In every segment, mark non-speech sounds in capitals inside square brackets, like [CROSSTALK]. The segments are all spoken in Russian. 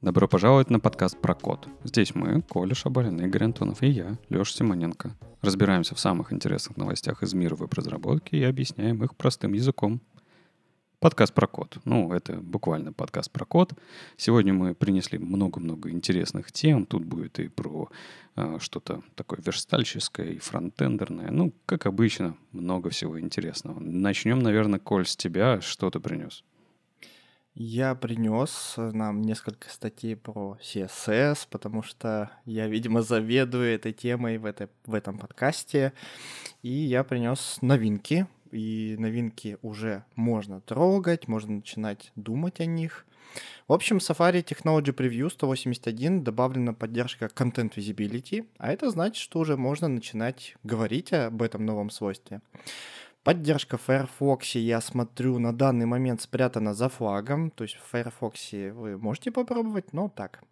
Добро пожаловать на подкаст про код. Здесь мы, Коля Шабалин, Игорь Антонов и я, Леша Симоненко. Разбираемся в самых интересных новостях из мира веб-разработки и объясняем их простым языком. Подкаст про код. Ну, это буквально подкаст про код. Сегодня мы принесли много-много интересных тем. Тут будет и про э, что-то такое верстальческое, и фронтендерное. Ну, как обычно, много всего интересного. Начнем, наверное, Коль, с тебя. Что ты принес? Я принес нам несколько статей про CSS, потому что я, видимо, заведую этой темой в, этой, в этом подкасте. И я принес новинки, и новинки уже можно трогать, можно начинать думать о них. В общем, Safari Technology Preview 181 добавлена поддержка Content Visibility, а это значит, что уже можно начинать говорить об этом новом свойстве. Поддержка в Firefox, я смотрю, на данный момент спрятана за флагом. То есть в Firefox вы можете попробовать, но так.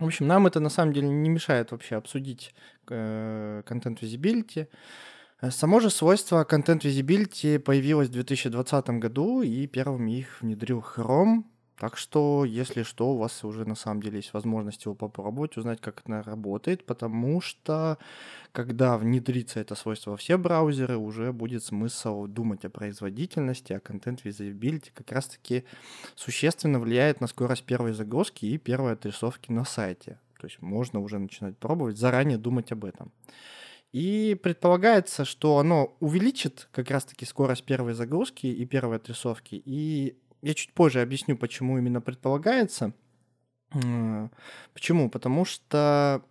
В общем, нам это на самом деле не мешает вообще обсудить э, Content Visibility. Само же свойство Content Visibility появилось в 2020 году, и первым их внедрил Chrome. Так что, если что, у вас уже на самом деле есть возможность его попробовать, узнать, как это работает, потому что когда внедрится это свойство во все браузеры, уже будет смысл думать о производительности, а контент visibility как раз-таки существенно влияет на скорость первой загрузки и первой отрисовки на сайте. То есть можно уже начинать пробовать, заранее думать об этом. И предполагается, что оно увеличит как раз-таки скорость первой загрузки и первой отрисовки, и я чуть позже объясню, почему именно предполагается. Почему? Потому что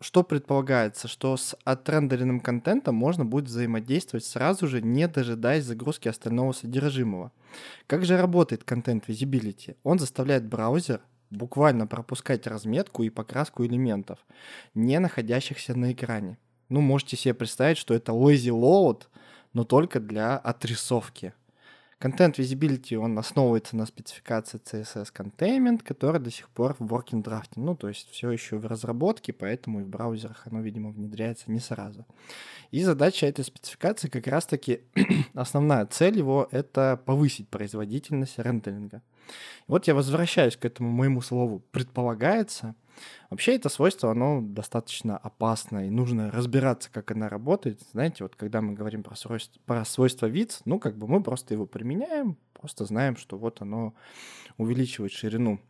что предполагается? Что с отрендеренным контентом можно будет взаимодействовать сразу же, не дожидаясь загрузки остального содержимого. Как же работает контент Visibility? Он заставляет браузер буквально пропускать разметку и покраску элементов, не находящихся на экране. Ну, можете себе представить, что это lazy load, но только для отрисовки. Content Visibility, он основывается на спецификации CSS Containment, которая до сих пор в working draft. Ну, то есть все еще в разработке, поэтому и в браузерах оно, видимо, внедряется не сразу. И задача этой спецификации как раз-таки, [CLEARS THROAT] основная цель его — это повысить производительность рендеринга. Вот я возвращаюсь к этому моему слову «предполагается», Вообще это свойство, оно достаточно опасно, и нужно разбираться, как она работает. Знаете, вот когда мы говорим про свойство, про свойство видс, ну, как бы мы просто его применяем, просто знаем, что вот оно увеличивает ширину.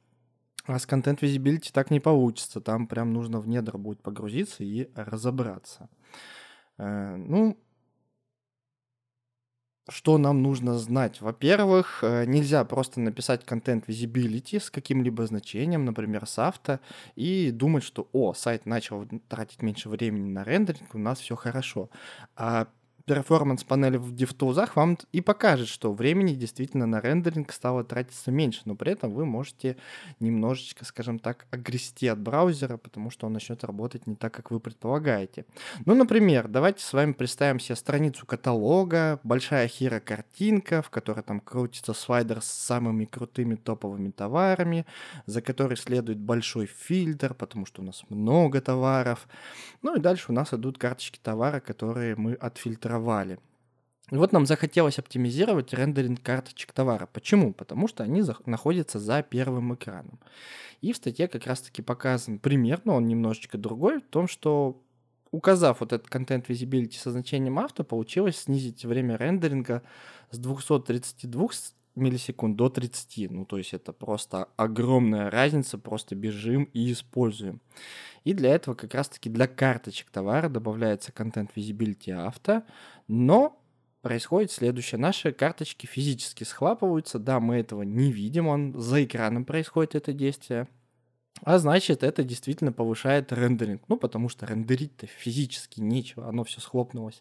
А с Content Visibility так не получится. Там прям нужно в недра будет погрузиться и разобраться. Э, ну, что нам нужно знать? Во-первых, э, нельзя просто написать контент visibility с каким-либо значением, например, с авто, и думать, что, о, сайт начал тратить меньше времени на рендеринг, у нас все хорошо. А перформанс-панель в DevTools вам и покажет, что времени действительно на рендеринг стало тратиться меньше, но при этом вы можете немножечко, скажем так, огрести от браузера, потому что он начнет работать не так, как вы предполагаете. Ну, например, давайте с вами представим себе страницу каталога, большая хиро-картинка, в которой там крутится слайдер с самыми крутыми топовыми товарами, за который следует большой фильтр, потому что у нас много товаров. Ну и дальше у нас идут карточки товара, которые мы отфильтровали сформировали. И вот нам захотелось оптимизировать рендеринг карточек товара. Почему? Потому что они находятся за первым экраном. И в статье как раз-таки показан пример, но он немножечко другой, в том, что указав вот этот контент visibility со значением авто, получилось снизить время рендеринга с 232 миллисекунд до 30. Ну, то есть это просто огромная разница, просто бежим и используем. И для этого как раз-таки для карточек товара добавляется контент Visibility Auto, но происходит следующее. Наши карточки физически схлапываются, да, мы этого не видим, он за экраном происходит это действие. А значит, это действительно повышает рендеринг. Ну, потому что рендерить-то физически нечего, оно все схлопнулось.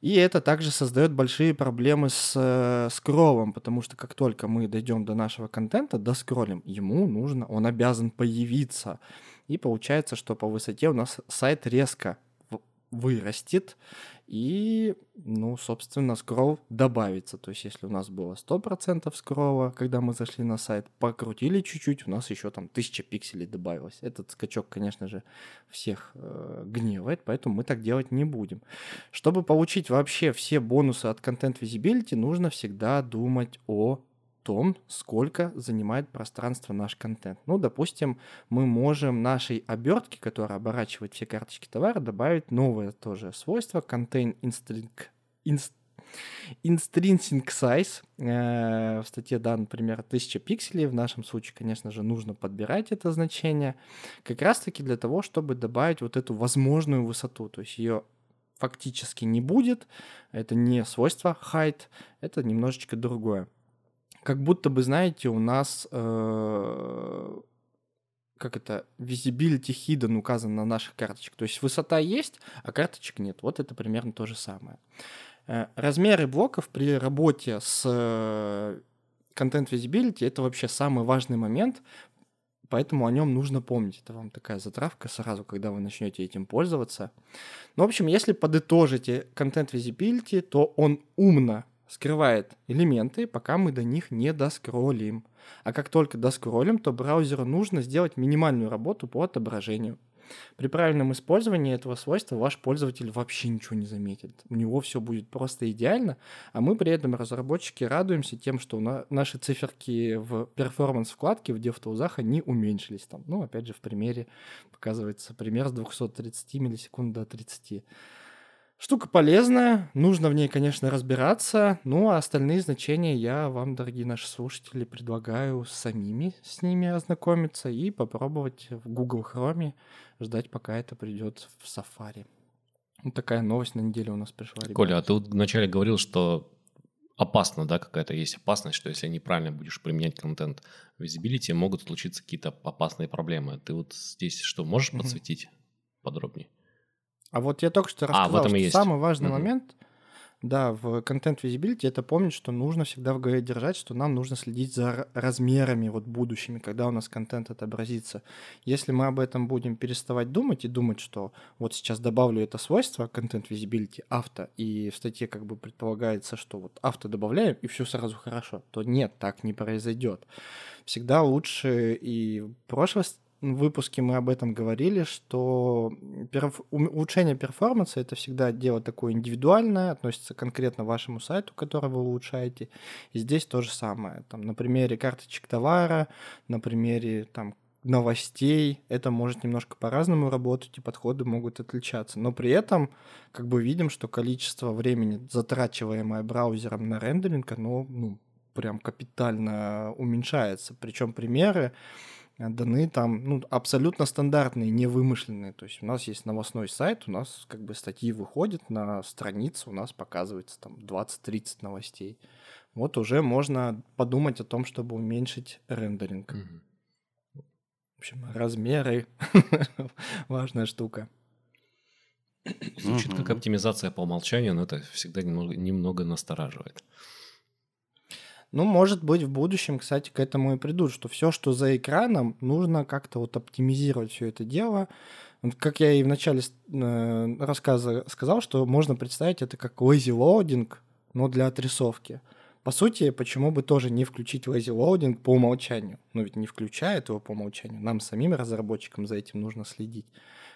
И это также создает большие проблемы с э, скроллом, потому что как только мы дойдем до нашего контента, доскроллим, ему нужно, он обязан появиться. И получается, что по высоте у нас сайт резко вырастет, и, ну, собственно, скролл добавится. То есть, если у нас было 100% скролла, когда мы зашли на сайт, покрутили чуть-чуть, у нас еще там 1000 пикселей добавилось. Этот скачок, конечно же, всех э, гневает, поэтому мы так делать не будем. Чтобы получить вообще все бонусы от Content Visibility, нужно всегда думать о том, сколько занимает пространство наш контент. Ну, допустим, мы можем нашей обертке, которая оборачивает все карточки товара, добавить новое тоже свойство contain string, inst, Intrinsic size. В статье, да, например, 1000 пикселей. В нашем случае, конечно же, нужно подбирать это значение. Как раз-таки для того, чтобы добавить вот эту возможную высоту. То есть ее фактически не будет. Это не свойство height, это немножечко другое как будто бы, знаете, у нас э, как это, visibility hidden указан на наших карточках. То есть высота есть, а карточек нет. Вот это примерно то же самое. Э, размеры блоков при работе с э, Content Visibility — это вообще самый важный момент, поэтому о нем нужно помнить. Это вам такая затравка сразу, когда вы начнете этим пользоваться. Ну, в общем, если подытожите Content Visibility, то он умно скрывает элементы, пока мы до них не доскроллим. А как только доскроллим, то браузеру нужно сделать минимальную работу по отображению. При правильном использовании этого свойства ваш пользователь вообще ничего не заметит. У него все будет просто идеально, а мы при этом, разработчики, радуемся тем, что на наши циферки в перформанс-вкладке в DevTools они уменьшились. Там. Ну, опять же, в примере показывается пример с 230 миллисекунд до 30. Штука полезная, нужно в ней, конечно, разбираться, ну а остальные значения я вам, дорогие наши слушатели, предлагаю самими с ними ознакомиться и попробовать в Google Chrome ждать, пока это придет в Safari. Вот такая новость на неделю у нас пришла. Ребята. Коля, а ты вначале говорил, что опасно, да, какая-то есть опасность, что если неправильно будешь применять контент visibility, могут случиться какие-то опасные проблемы. Ты вот здесь что, можешь подсветить mm-hmm. подробнее? А вот я только что рассказал, а, что есть. самый важный угу. момент, да, в контент visibility это помнить, что нужно всегда в голове держать, что нам нужно следить за размерами вот будущими, когда у нас контент отобразится. Если мы об этом будем переставать думать и думать, что вот сейчас добавлю это свойство контент visibility авто, и в статье как бы предполагается, что вот авто добавляем, и все сразу хорошо, то нет, так не произойдет. Всегда лучше и прошлое выпуске мы об этом говорили, что перф... улучшение перформанса это всегда дело такое индивидуальное, относится конкретно вашему сайту, который вы улучшаете. И здесь то же самое. Там, на примере карточек товара, на примере там, новостей, это может немножко по-разному работать, и подходы могут отличаться. Но при этом, как бы видим, что количество времени, затрачиваемое браузером на рендеринг, оно ну, прям капитально уменьшается. Причем примеры даны там ну, абсолютно стандартные, не вымышленные. То есть у нас есть новостной сайт, у нас как бы статьи выходят на страницу, у нас показывается там 20-30 новостей. Вот уже можно подумать о том, чтобы уменьшить рендеринг. Угу. В общем, размеры важная штука. Звучит как оптимизация по умолчанию, но это всегда немного, немного настораживает. Ну, может быть, в будущем, кстати, к этому и придут, что все, что за экраном, нужно как-то вот оптимизировать все это дело. Как я и в начале э, рассказа сказал, что можно представить это как lazy loading, но для отрисовки. По сути, почему бы тоже не включить lazy loading по умолчанию? Ну ведь не включает его по умолчанию. Нам самим разработчикам за этим нужно следить.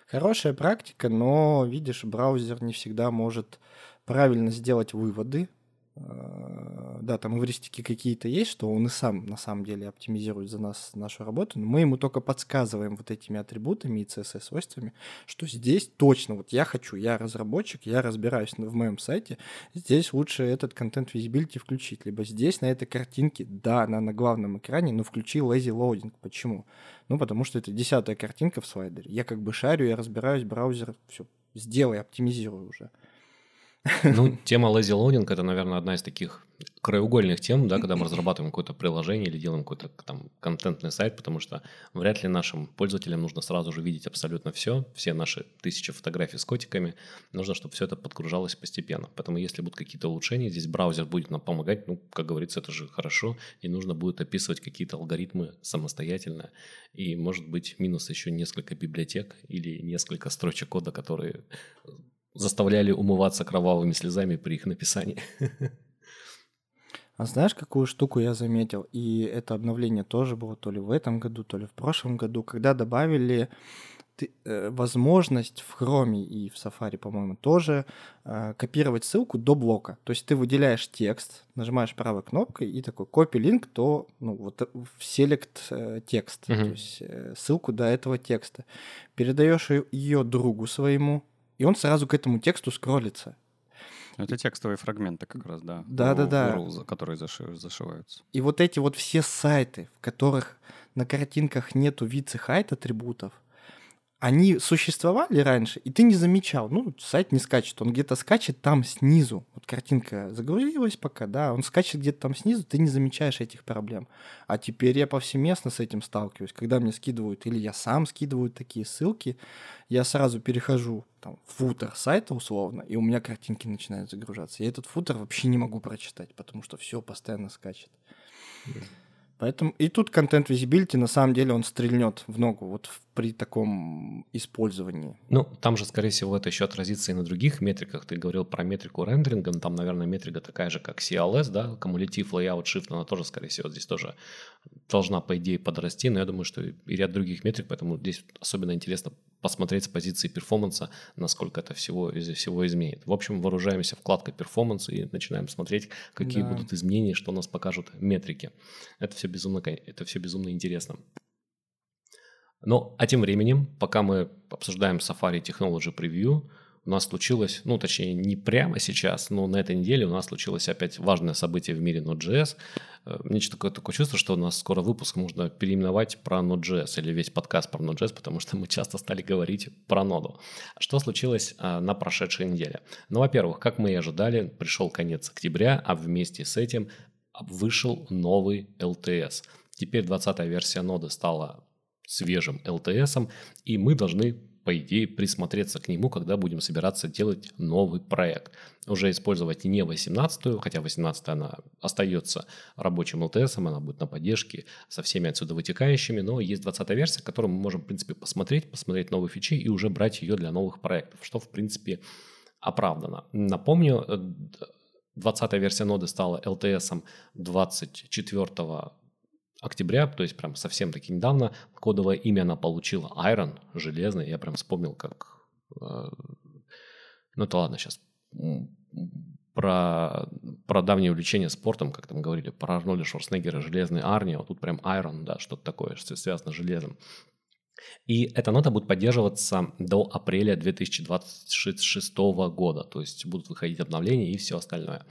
Хорошая практика, но, видишь, браузер не всегда может правильно сделать выводы да, там эвристики какие-то есть, что он и сам на самом деле оптимизирует за нас нашу работу, но мы ему только подсказываем вот этими атрибутами и CSS-свойствами, что здесь точно, вот я хочу, я разработчик, я разбираюсь в моем сайте, здесь лучше этот контент visibility включить, либо здесь на этой картинке, да, она на главном экране, но включи lazy loading. Почему? Ну, потому что это десятая картинка в слайдере. Я как бы шарю, я разбираюсь, браузер, все, сделай, оптимизирую уже. Ну, тема lazy loading – это, наверное, одна из таких краеугольных тем, да, когда мы разрабатываем какое-то приложение или делаем какой-то там контентный сайт, потому что вряд ли нашим пользователям нужно сразу же видеть абсолютно все, все наши тысячи фотографий с котиками, нужно, чтобы все это подгружалось постепенно. Поэтому если будут какие-то улучшения, здесь браузер будет нам помогать, ну, как говорится, это же хорошо, и нужно будет описывать какие-то алгоритмы самостоятельно, и, может быть, минус еще несколько библиотек или несколько строчек кода, которые заставляли умываться кровавыми слезами при их написании. А знаешь, какую штуку я заметил? И это обновление тоже было то ли в этом году, то ли в прошлом году, когда добавили ты, э, возможность в Chrome и в Safari, по-моему, тоже э, копировать ссылку до блока. То есть ты выделяешь текст, нажимаешь правой кнопкой и такой copy link то ну, вот э, в select э, текст, то есть э, ссылку до этого текста. Передаешь ее другу своему, и он сразу к этому тексту скроллится. Это текстовые фрагменты как раз, да. Да-да-да. которые заши- зашиваются. И вот эти вот все сайты, в которых на картинках нету вице хайт атрибутов, они существовали раньше, и ты не замечал. Ну, сайт не скачет, он где-то скачет там снизу. Вот картинка загрузилась пока, да, он скачет где-то там снизу, ты не замечаешь этих проблем. А теперь я повсеместно с этим сталкиваюсь. Когда мне скидывают, или я сам скидываю такие ссылки, я сразу перехожу там, в футер сайта условно, и у меня картинки начинают загружаться. Я этот футер вообще не могу прочитать, потому что все постоянно скачет. Поэтому и тут контент visibility на самом деле он стрельнет в ногу вот при таком использовании. Ну, там же, скорее всего, это еще отразится и на других метриках. Ты говорил про метрику рендеринга, но там, наверное, метрика такая же, как CLS, да, Cumulative Layout Shift, она тоже, скорее всего, здесь тоже должна, по идее, подрасти, но я думаю, что и ряд других метрик, поэтому здесь особенно интересно посмотреть с позиции перформанса, насколько это всего, всего изменит. В общем, вооружаемся вкладкой перформанс и начинаем смотреть, какие Да. будут изменения, что нас покажут метрики. Это все безумно, это все безумно интересно. Ну, а тем временем, пока мы обсуждаем Safari Technology Preview, у нас случилось, ну, точнее, не прямо сейчас, но на этой неделе у нас случилось опять важное событие в мире Node.js. Э, Мне такое, такое чувство, что у нас скоро выпуск можно переименовать про Node.js или весь подкаст про Node.js, потому что мы часто стали говорить про ноду. Что случилось а, на прошедшей неделе? Ну, во-первых, как мы и ожидали, пришел конец октября, а вместе с этим вышел новый LTS. Теперь 20-я версия ноды стала свежим LTS, и мы должны, по идее, присмотреться к нему, когда будем собираться делать новый проект. Уже использовать не 18-ю, хотя 18 она остается рабочим LTS, она будет на поддержке со всеми отсюда вытекающими, но есть 20 версия, которую мы можем, в принципе, посмотреть, посмотреть новые фичи и уже брать ее для новых проектов, что, в принципе, оправдано. Напомню, э, 20 версия ноды стала LTS 24 октября, то есть прям совсем таки недавно, кодовое имя она получила Iron, железный. Я прям вспомнил, как... э, ну, то ладно, сейчас про, про давнее увлечение спортом, как там говорили, про Арнольда Шварценеггера, железный Арни, вот тут прям Iron, да, что-то такое, что связано с железом. И эта нота будет поддерживаться до апреля 2026 года, то есть будут выходить обновления и все остальное.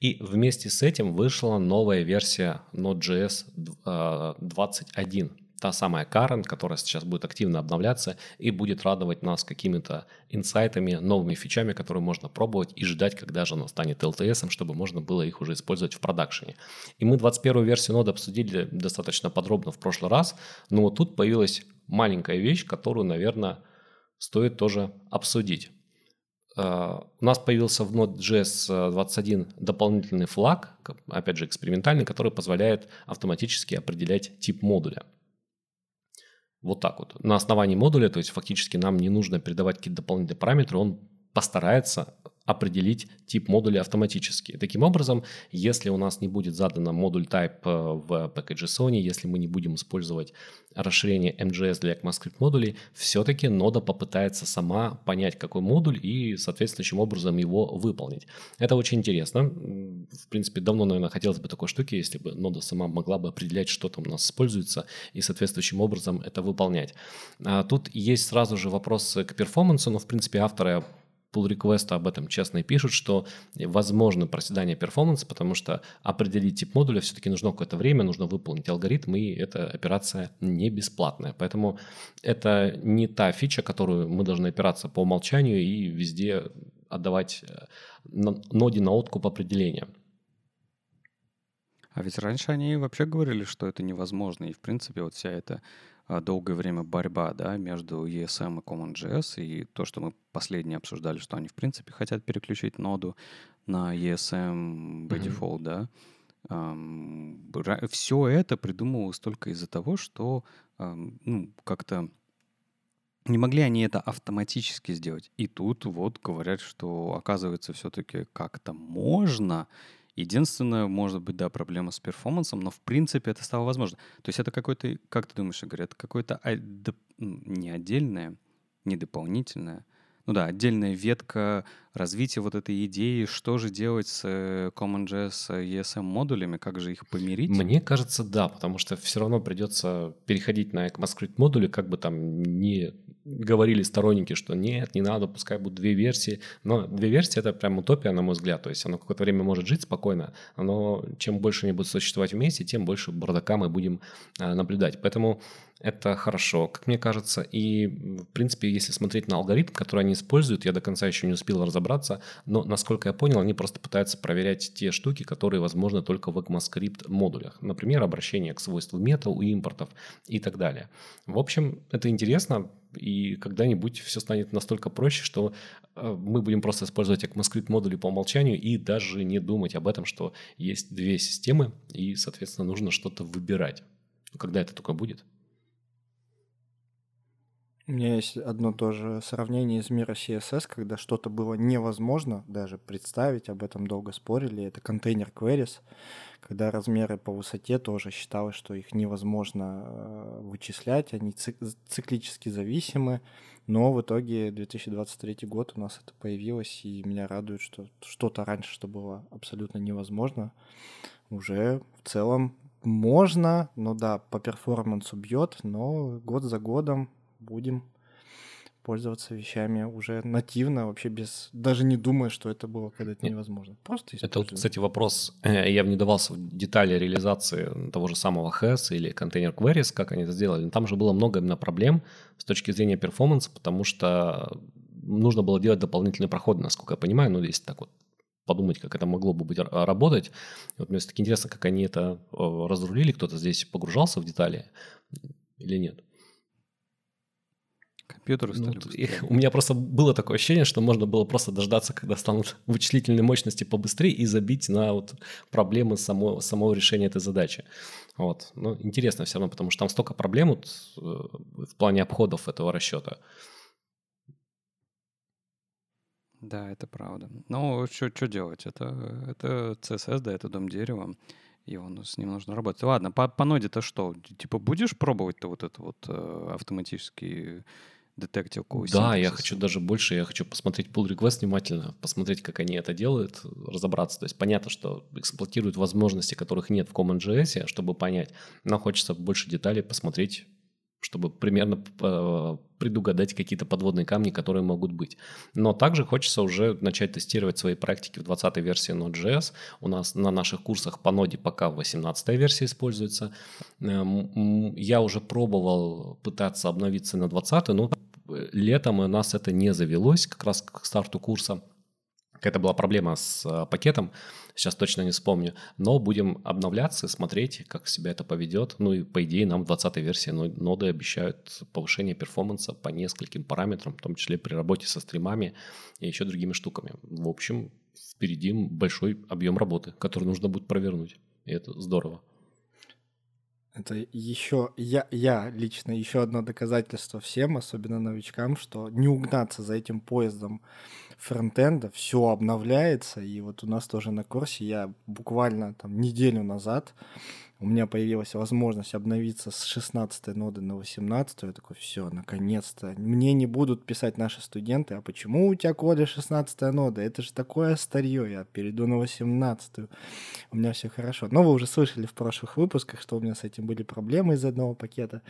И вместе с этим вышла новая версия Node.js э, 21, та самая Current, которая сейчас будет активно обновляться и будет радовать нас какими-то инсайтами, новыми фичами, которые можно пробовать и ждать, когда же она станет LTS, чтобы можно было их уже использовать в продакшене. И мы 21 версию ноды обсудили достаточно подробно в прошлый раз, но вот тут появилась маленькая вещь, которую, наверное, стоит тоже обсудить. Uh, у нас появился в Node.js 21 дополнительный флаг, опять же экспериментальный, который позволяет автоматически определять тип модуля. Вот так вот. На основании модуля, то есть фактически нам не нужно передавать какие-то дополнительные параметры, он постарается определить тип модуля автоматически. Таким образом, если у нас не будет задано модуль type в package.json, если мы не будем использовать расширение MGS для ECMAScript модулей, все-таки нода попытается сама понять, какой модуль и соответствующим образом его выполнить. Это очень интересно. В принципе, давно, наверное, хотелось бы такой штуки, если бы нода сама могла бы определять, что там у нас используется и соответствующим образом это выполнять. А тут есть сразу же вопрос к перформансу, но, в принципе, авторы pull реквеста об этом честно и пишут, что возможно проседание перформанса, потому что определить тип модуля все-таки нужно какое-то время, нужно выполнить алгоритм, и эта операция не бесплатная. Поэтому это не та фича, которую мы должны опираться по умолчанию и везде отдавать ноде на откуп определения. А ведь раньше они вообще говорили, что это невозможно, и в принципе вот вся эта долгое время борьба да, между ESM и CommonJS, и то, что мы последнее обсуждали, что они, в принципе, хотят переключить ноду на ESM by mm-hmm. default, да. Um, все это придумывалось только из-за того, что um, ну, как-то Не могли они это автоматически сделать. И тут вот говорят, что оказывается все-таки как-то можно. Единственное, может быть, да, проблема с перформансом, но в принципе это стало возможно. То есть это какой-то, как ты думаешь, Игорь, это какое-то не отдельное, не дополнительное, ну да, отдельная ветка развития вот этой идеи, что же делать с э, CommonJS ESM модулями, как же их помирить? Мне кажется, да, потому что все равно придется переходить на ECMAScript модули, как бы там не говорили сторонники, что нет, не надо, пускай будут две версии. Но две версии — это прям утопия, на мой взгляд. То есть оно какое-то время может жить спокойно, но чем больше они будут существовать вместе, тем больше бардака мы будем а, наблюдать. Поэтому это хорошо, как мне кажется. И, в принципе, если смотреть на алгоритм, который они используют, я до конца еще не успел разобраться, но, насколько я понял, они просто пытаются проверять те штуки, которые возможны только в ECMAScript модулях. Например, обращение к свойству мета у импортов и так далее. В общем, это интересно, и когда-нибудь все станет настолько проще, что э, мы будем просто использовать ECMAScript модули по умолчанию и даже не думать об этом, что есть две системы, и, соответственно, нужно что-то выбирать. Когда это только будет? У меня есть одно тоже сравнение из мира CSS, когда что-то было невозможно даже представить, об этом долго спорили. Это контейнер queries, когда размеры по высоте тоже считалось, что их невозможно э, вычислять, они циклически зависимы. Но в итоге 2023 год у нас это появилось, и меня радует, что что-то раньше, что было абсолютно невозможно, уже в целом можно, но да, по перформансу бьет, но год за годом будем пользоваться вещами уже нативно, вообще без, даже не думая, что это было когда-то невозможно. Просто Это, кстати, вопрос, э, я не давался в детали реализации того же самого HES или контейнер Queries, как они это сделали. Там же было много именно проблем с точки зрения перформанса, потому что нужно было делать дополнительные проходы, насколько я понимаю, ну, если так вот подумать, как это могло бы быть работать. Вот мне все-таки интересно, как они это э, разрулили, кто-то здесь погружался в детали или нет. Компьютеры ну, стали ну, [LAUGHS] У меня просто было такое ощущение, что можно было просто дождаться, когда станут [LAUGHS] вычислительные мощности побыстрее и забить на вот проблемы само, самого решения этой задачи. Вот. Ну, интересно все равно, потому что там столько проблем вот, э, в плане обходов этого расчета. Да, это правда. Но что делать? Это, это CSS, да, это дом дерева, и он, с ним нужно работать. Ладно, по, по ноде-то что? Типа будешь пробовать-то вот это вот э, автоматический детектив Да, я хочу даже больше, я хочу посмотреть pull request внимательно, посмотреть, как они это делают, разобраться. То есть понятно, что эксплуатируют возможности, которых нет в CommonJS, чтобы понять, но хочется больше деталей посмотреть, чтобы примерно э, предугадать какие-то подводные камни, которые могут быть. Но также хочется уже начать тестировать свои практики в 20-й версии Node.js. У нас на наших курсах по ноде пока 18-я версия используется. Эм, я уже пробовал пытаться обновиться на 20-й, но летом у нас это не завелось, как раз к старту курса. Какая-то была проблема с э, пакетом, сейчас точно не вспомню. Но будем обновляться, смотреть, как себя это поведет. Ну и по идее нам в 20-й версии ноды обещают повышение перформанса по нескольким параметрам, в том числе при работе со стримами и еще другими штуками. В общем, впереди большой объем работы, который нужно будет провернуть. И это здорово. Это еще, я, я лично, еще одно доказательство всем, особенно новичкам, что не угнаться за этим поездом фронтенда, все обновляется, и вот у нас тоже на курсе я буквально там неделю назад у меня появилась возможность обновиться с 16 ноды на 18, я такой, все, наконец-то. Мне не будут писать наши студенты, а почему у тебя, Коля, 16 нода? Это же такое старье, я перейду на 18. У меня все хорошо. Но вы уже слышали в прошлых выпусках, что у меня с этим были проблемы из одного пакета.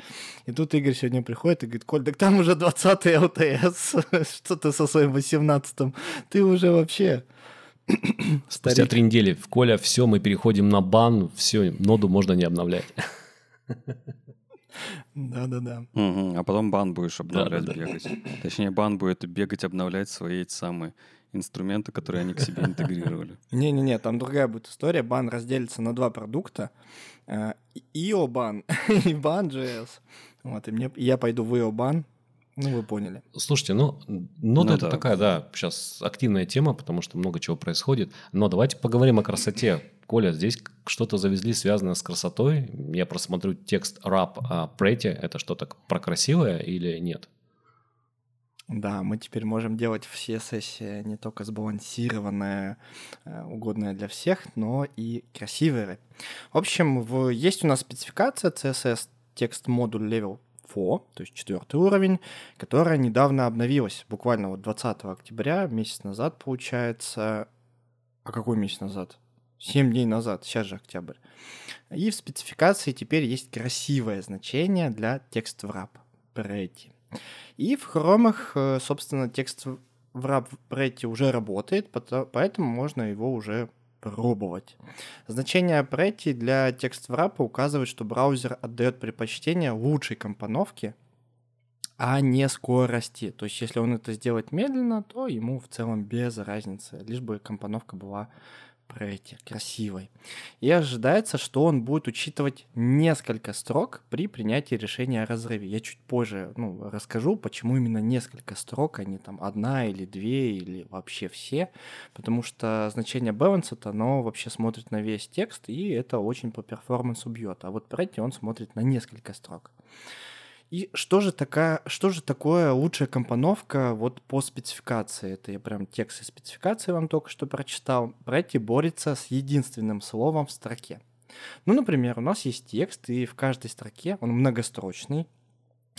И тут Игорь сегодня приходит и говорит, Коль, так там уже 20 ЛТС, [LAUGHS] что ты со своим 18 Ты уже вообще [CLEARS THROAT] Спустя три недели в Коля, все, мы переходим на бан, все, ноду можно не обновлять. Да-да-да. А потом бан будешь обновлять, бегать. Точнее, бан будет бегать, обновлять свои самые инструменты, которые они к себе интегрировали. Не-не-не, там другая будет история. Бан разделится на два продукта. Э, бан [LAUGHS] и бан JS. Вот, и мне, я пойду в IO бан, ну, вы поняли. Слушайте, ну, нода ну, это да. такая, да, сейчас активная тема, потому что много чего происходит. Но давайте поговорим о красоте. Коля, здесь что-то завезли, связанное с красотой. Я просмотрю текст рап о Прете. Это что-то про красивое или нет? Да, мы теперь можем делать все сессии не только сбалансированные, э, угодные для всех, но и красивые. В общем, в, есть у нас спецификация CSS текст модуль level 4, то есть четвертый уровень, которая недавно обновилась, буквально вот 20 октября, месяц назад, получается. А какой месяц назад? 7 дней назад, сейчас же октябрь. И в спецификации теперь есть красивое значение для текст wrap pretty. И в хромах, э, собственно, текст wrap pretty уже работает, поэтому можно его уже пробовать. Значение pretty для текст wrap указывает, что браузер отдает предпочтение лучшей компоновке, а не скорости. То есть, если он это сделает медленно, то ему в целом без разницы, лишь бы компоновка была проекте красивой. И ожидается, что он будет учитывать несколько строк при принятии решения о разрыве. Я чуть позже ну, расскажу, почему именно несколько строк, а не там одна или две или вообще все, потому что значение balance оно вообще смотрит на весь текст, и это очень по перформансу бьет. А вот Pretty он смотрит на несколько строк. И что же, такая, что же такое лучшая компоновка вот по спецификации? Это я прям текст из спецификации вам только что прочитал. Пройти борется с единственным словом в строке. Ну, например, у нас есть текст, и в каждой строке он многострочный,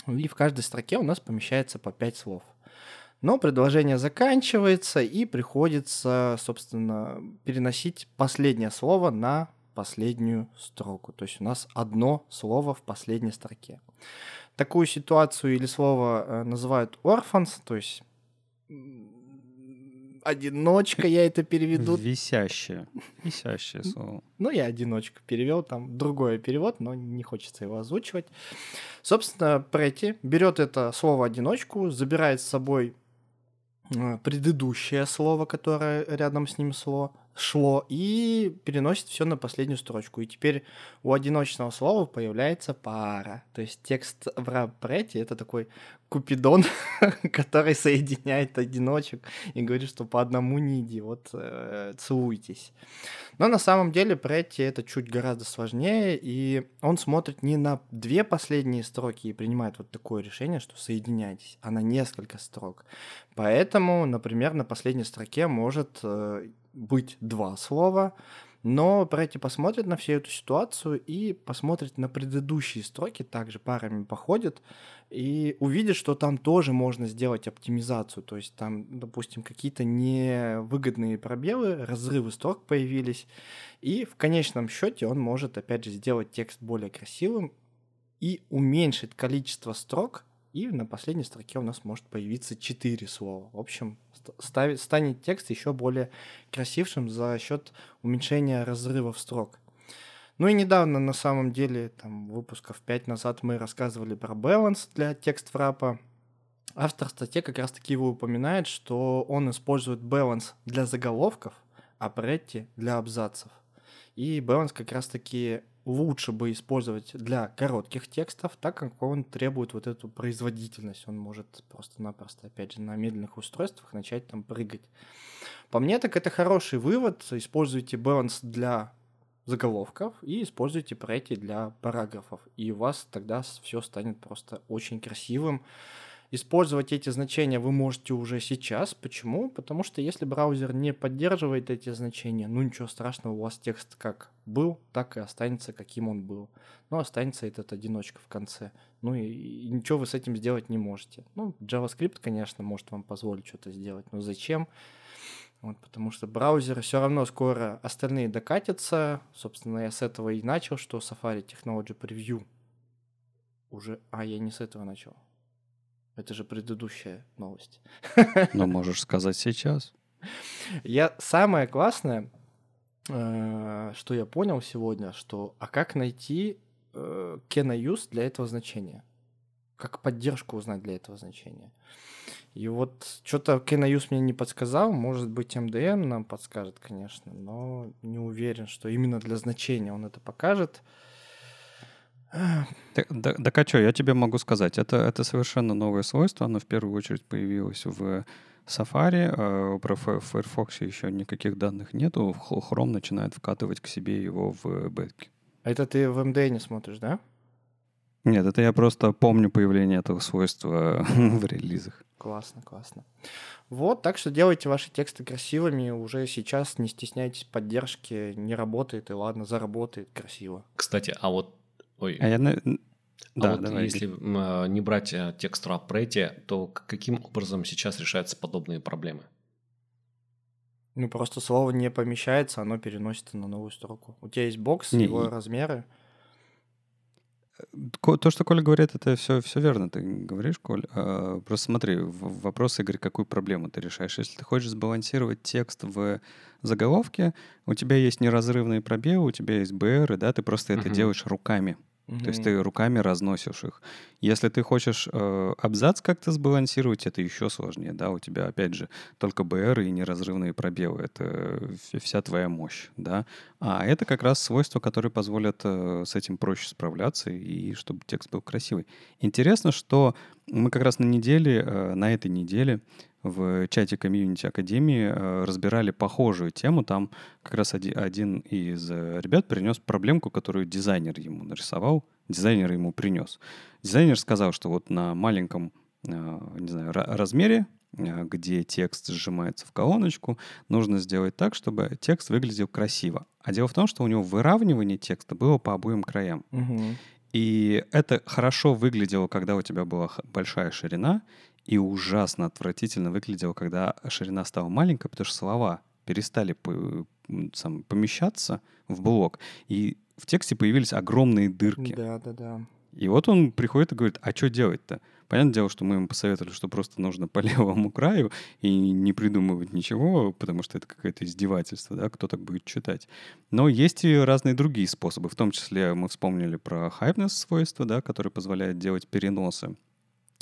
и в каждой строке у нас помещается по 5 слов. Но предложение заканчивается, и приходится, собственно, переносить последнее слово на последнюю строку. То есть у нас одно слово в последней строке. Такую ситуацию или слово э, называют orphans, то есть одиночка, я это переведу. Висящее. Висящее слово. Ну, я одиночка перевел, там другой перевод, но не хочется его озвучивать. Собственно, Прети берет это слово одиночку, забирает с собой э, предыдущее слово, которое рядом с ним шло, шло, и переносит все на последнюю строчку. И теперь у одиночного слова появляется пара. То есть текст в рапрете это такой купидон, [LAUGHS] который соединяет одиночек и говорит, что по одному не иди, вот э, целуйтесь. Но на самом деле Претти это чуть гораздо сложнее, и он смотрит не на две последние строки и принимает вот такое решение, что соединяйтесь, а на несколько строк. Поэтому, например, на последней строке может э, быть два слова, но Претти посмотрит на всю эту ситуацию и посмотрит на предыдущие строки, также парами походит, и увидит, что там тоже можно сделать оптимизацию. То есть там, допустим, какие-то невыгодные пробелы, разрывы строк появились, и в конечном счете он может, опять же, сделать текст более красивым и уменьшить количество строк, и на последней строке у нас может появиться 4 слова. В общем, ставит, станет текст еще более красившим за счет уменьшения разрывов строк. Ну и недавно, на самом деле, там, выпусков 5 назад мы рассказывали про баланс для текст-врапа. Автор статьи как раз-таки его упоминает, что он использует баланс для заголовков, а Претти для абзацев. И баланс как раз-таки лучше бы использовать для коротких текстов, так как он требует вот эту производительность. Он может просто-напросто, опять же, на медленных устройствах начать там прыгать. По мне, так это хороший вывод. Используйте баланс для заголовков и используйте прети для параграфов. И у вас тогда все станет просто очень красивым. Использовать эти значения вы можете уже сейчас. Почему? Потому что если браузер не поддерживает эти значения, ну ничего страшного, у вас текст как был, так и останется, каким он был. Но останется этот одиночка в конце. Ну и, и ничего вы с этим сделать не можете. Ну, JavaScript, конечно, может вам позволить что-то сделать, но зачем? Вот, потому что браузеры все равно скоро остальные докатятся. Собственно, я с этого и начал, что Safari Technology Preview уже... А, я не с этого начал. Это же предыдущая новость. Но можешь сказать сейчас. Я самое классное, э, что я понял сегодня, что а как найти э, use для этого значения? Как поддержку узнать для этого значения? И вот что-то use мне не подсказал, может быть MDM нам подскажет, конечно, но не уверен, что именно для значения он это покажет. Так, да, так а что, я тебе могу сказать, это, это совершенно новое свойство, оно в первую очередь появилось в Safari, а про Firefox еще никаких данных нету, Chrome начинает вкатывать к себе его в бетки. А это ты в MD не смотришь, да? Нет, это я просто помню появление этого свойства [LAUGHS] в релизах. Классно, классно. Вот, так что делайте ваши тексты красивыми. Уже сейчас не стесняйтесь поддержки. Не работает, и ладно, заработает красиво. Кстати, а вот... Ой. А я... А да, вот давай. если а, не брать э, текст Рапрете, то каким образом сейчас решаются подобные проблемы? Ну, просто слово не помещается, оно переносится на новую строку. У тебя есть бокс, Не, его и- размеры. То, что Коля говорит, это все, все верно, ты говоришь, Коль. А, Просто смотри, вопрос, Игорь, какую проблему ты решаешь. Если ты хочешь сбалансировать текст в заголовке, у тебя есть неразрывные пробелы, у тебя есть БР, да, ты просто это Мгм. делаешь руками. То есть ты руками разносишь их. Если ты хочешь э, абзац как-то сбалансировать, это еще сложнее, да, у тебя, опять же, только БР и неразрывные пробелы, это вся- вся твоя мощь, да. А это как раз свойства, которые позволят э, с этим проще справляться и чтобы текст был красивый. Интересно, что мы как раз на неделе, э, на этой неделе в чате комьюнити Академии э, разбирали похожую тему. Там как раз оди- один из э, ребят принес проблемку, которую дизайнер ему нарисовал, дизайнер ему принес. Дизайнер сказал, что вот на маленьком, э, не знаю, ра- размере, где текст сжимается в колоночку, нужно сделать так, чтобы текст выглядел красиво. А дело в том, что у него выравнивание текста было по обоим краям. Мгм. И это хорошо выглядело, когда у тебя была большая ширина, и ужасно отвратительно выглядело, когда ширина стала маленькая, потому что слова перестали сам, помещаться в блок, и в тексте появились огромные дырки. Да, да, да. И вот он приходит и говорит, а что делать-то? Понятное дело, что мы ему посоветовали, что просто нужно по [LAUGHS] левому краю и не придумывать ничего, потому что это какое-то издевательство, да, кто так будет читать. Но есть и разные другие способы, в том числе мы вспомнили про хайпнес свойство, да, которое позволяет делать переносы.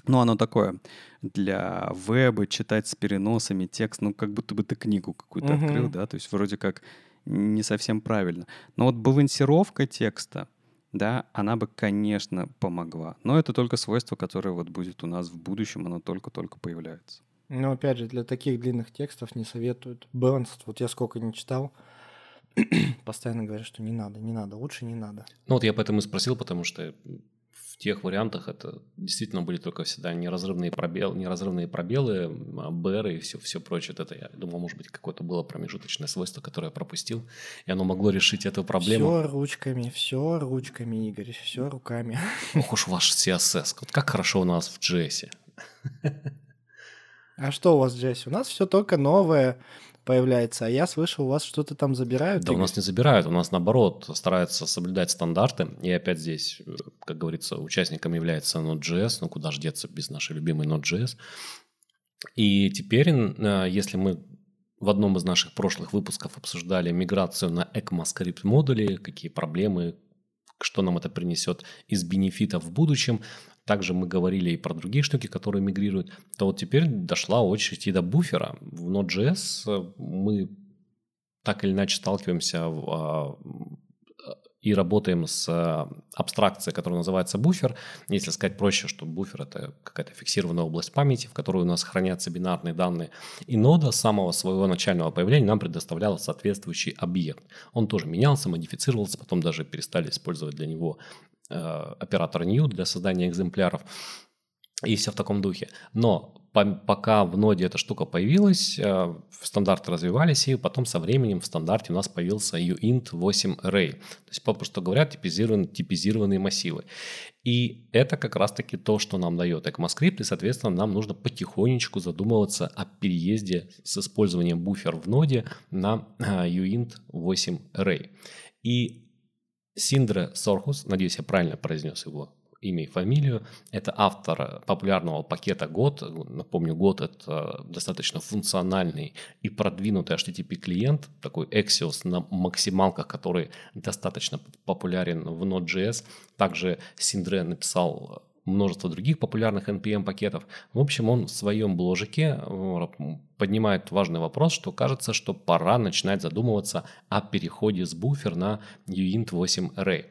Ну, оно такое, для веба читать с переносами текст, ну, как будто бы ты книгу какую-то Мгм. открыл, да, то есть вроде как не совсем правильно. Но вот балансировка текста, да, она бы, конечно, помогла. Но это только свойство, которое вот будет у нас в будущем, оно только-только появляется. Но опять же, для таких длинных текстов не советуют. Balance, вот я сколько не читал, [CLEARS THROAT] постоянно говорят, что не надо, не надо, лучше не надо. Ну вот я поэтому и спросил, потому что в тех вариантах это действительно были только всегда неразрывные пробелы, неразрывные пробелы, а, БР и все, все прочее. Это я думал, может быть, какое-то было промежуточное свойство, которое я пропустил, и оно могло решить эту проблему. Все ручками, все ручками, Игорь, все руками. [LAUGHS] Ох уж ваш CSS. Вот как хорошо у нас в JS. А что у вас, Джесси? У нас все только новое появляется, а я слышал, у вас что-то там забирают. Да, у нас не забирают, у нас наоборот стараются соблюдать стандарты. И опять здесь, э, как говорится, участником является Node.js, ну куда же деться без нашей любимой Node.js. И теперь, э, если мы в одном из наших прошлых выпусков обсуждали миграцию на ECMAScript модули, какие проблемы, что нам это принесет из бенефитов в будущем, также мы говорили и про другие штуки, которые мигрируют, то вот теперь дошла очередь и до буфера. В Node.js э, мы так или иначе сталкиваемся а, и работаем с а, абстракцией, которая называется буфер. Если сказать проще, что буфер – это какая-то фиксированная область памяти, в которой у нас хранятся бинарные данные. И нода с самого своего начального появления нам предоставляла соответствующий объект. Он тоже менялся, модифицировался, потом даже перестали использовать для него э, оператор new для создания экземпляров и все в таком духе. Но по- пока в ноде эта штука появилась, э, стандарты развивались, и потом со временем в стандарте у нас появился uint 8 array. То есть, попросту говоря, типизирован- типизированные массивы. И это как раз-таки то, что нам дает ECMAScript, и, соответственно, нам нужно потихонечку задумываться о переезде с использованием буфер в ноде на э, uint 8 array. И Синдре Сорхус, надеюсь, я правильно произнес его имя и фамилию, это автор популярного пакета год. Напомню, год это достаточно функциональный и продвинутый HTTP-клиент, такой Axios на максималках, который достаточно популярен в Node.js. Также Синдре написал множество других популярных NPM-пакетов. В общем, он в своем бложике э, поднимает важный вопрос, что кажется, что пора начинать задумываться о переходе с буфер на uint 8 array.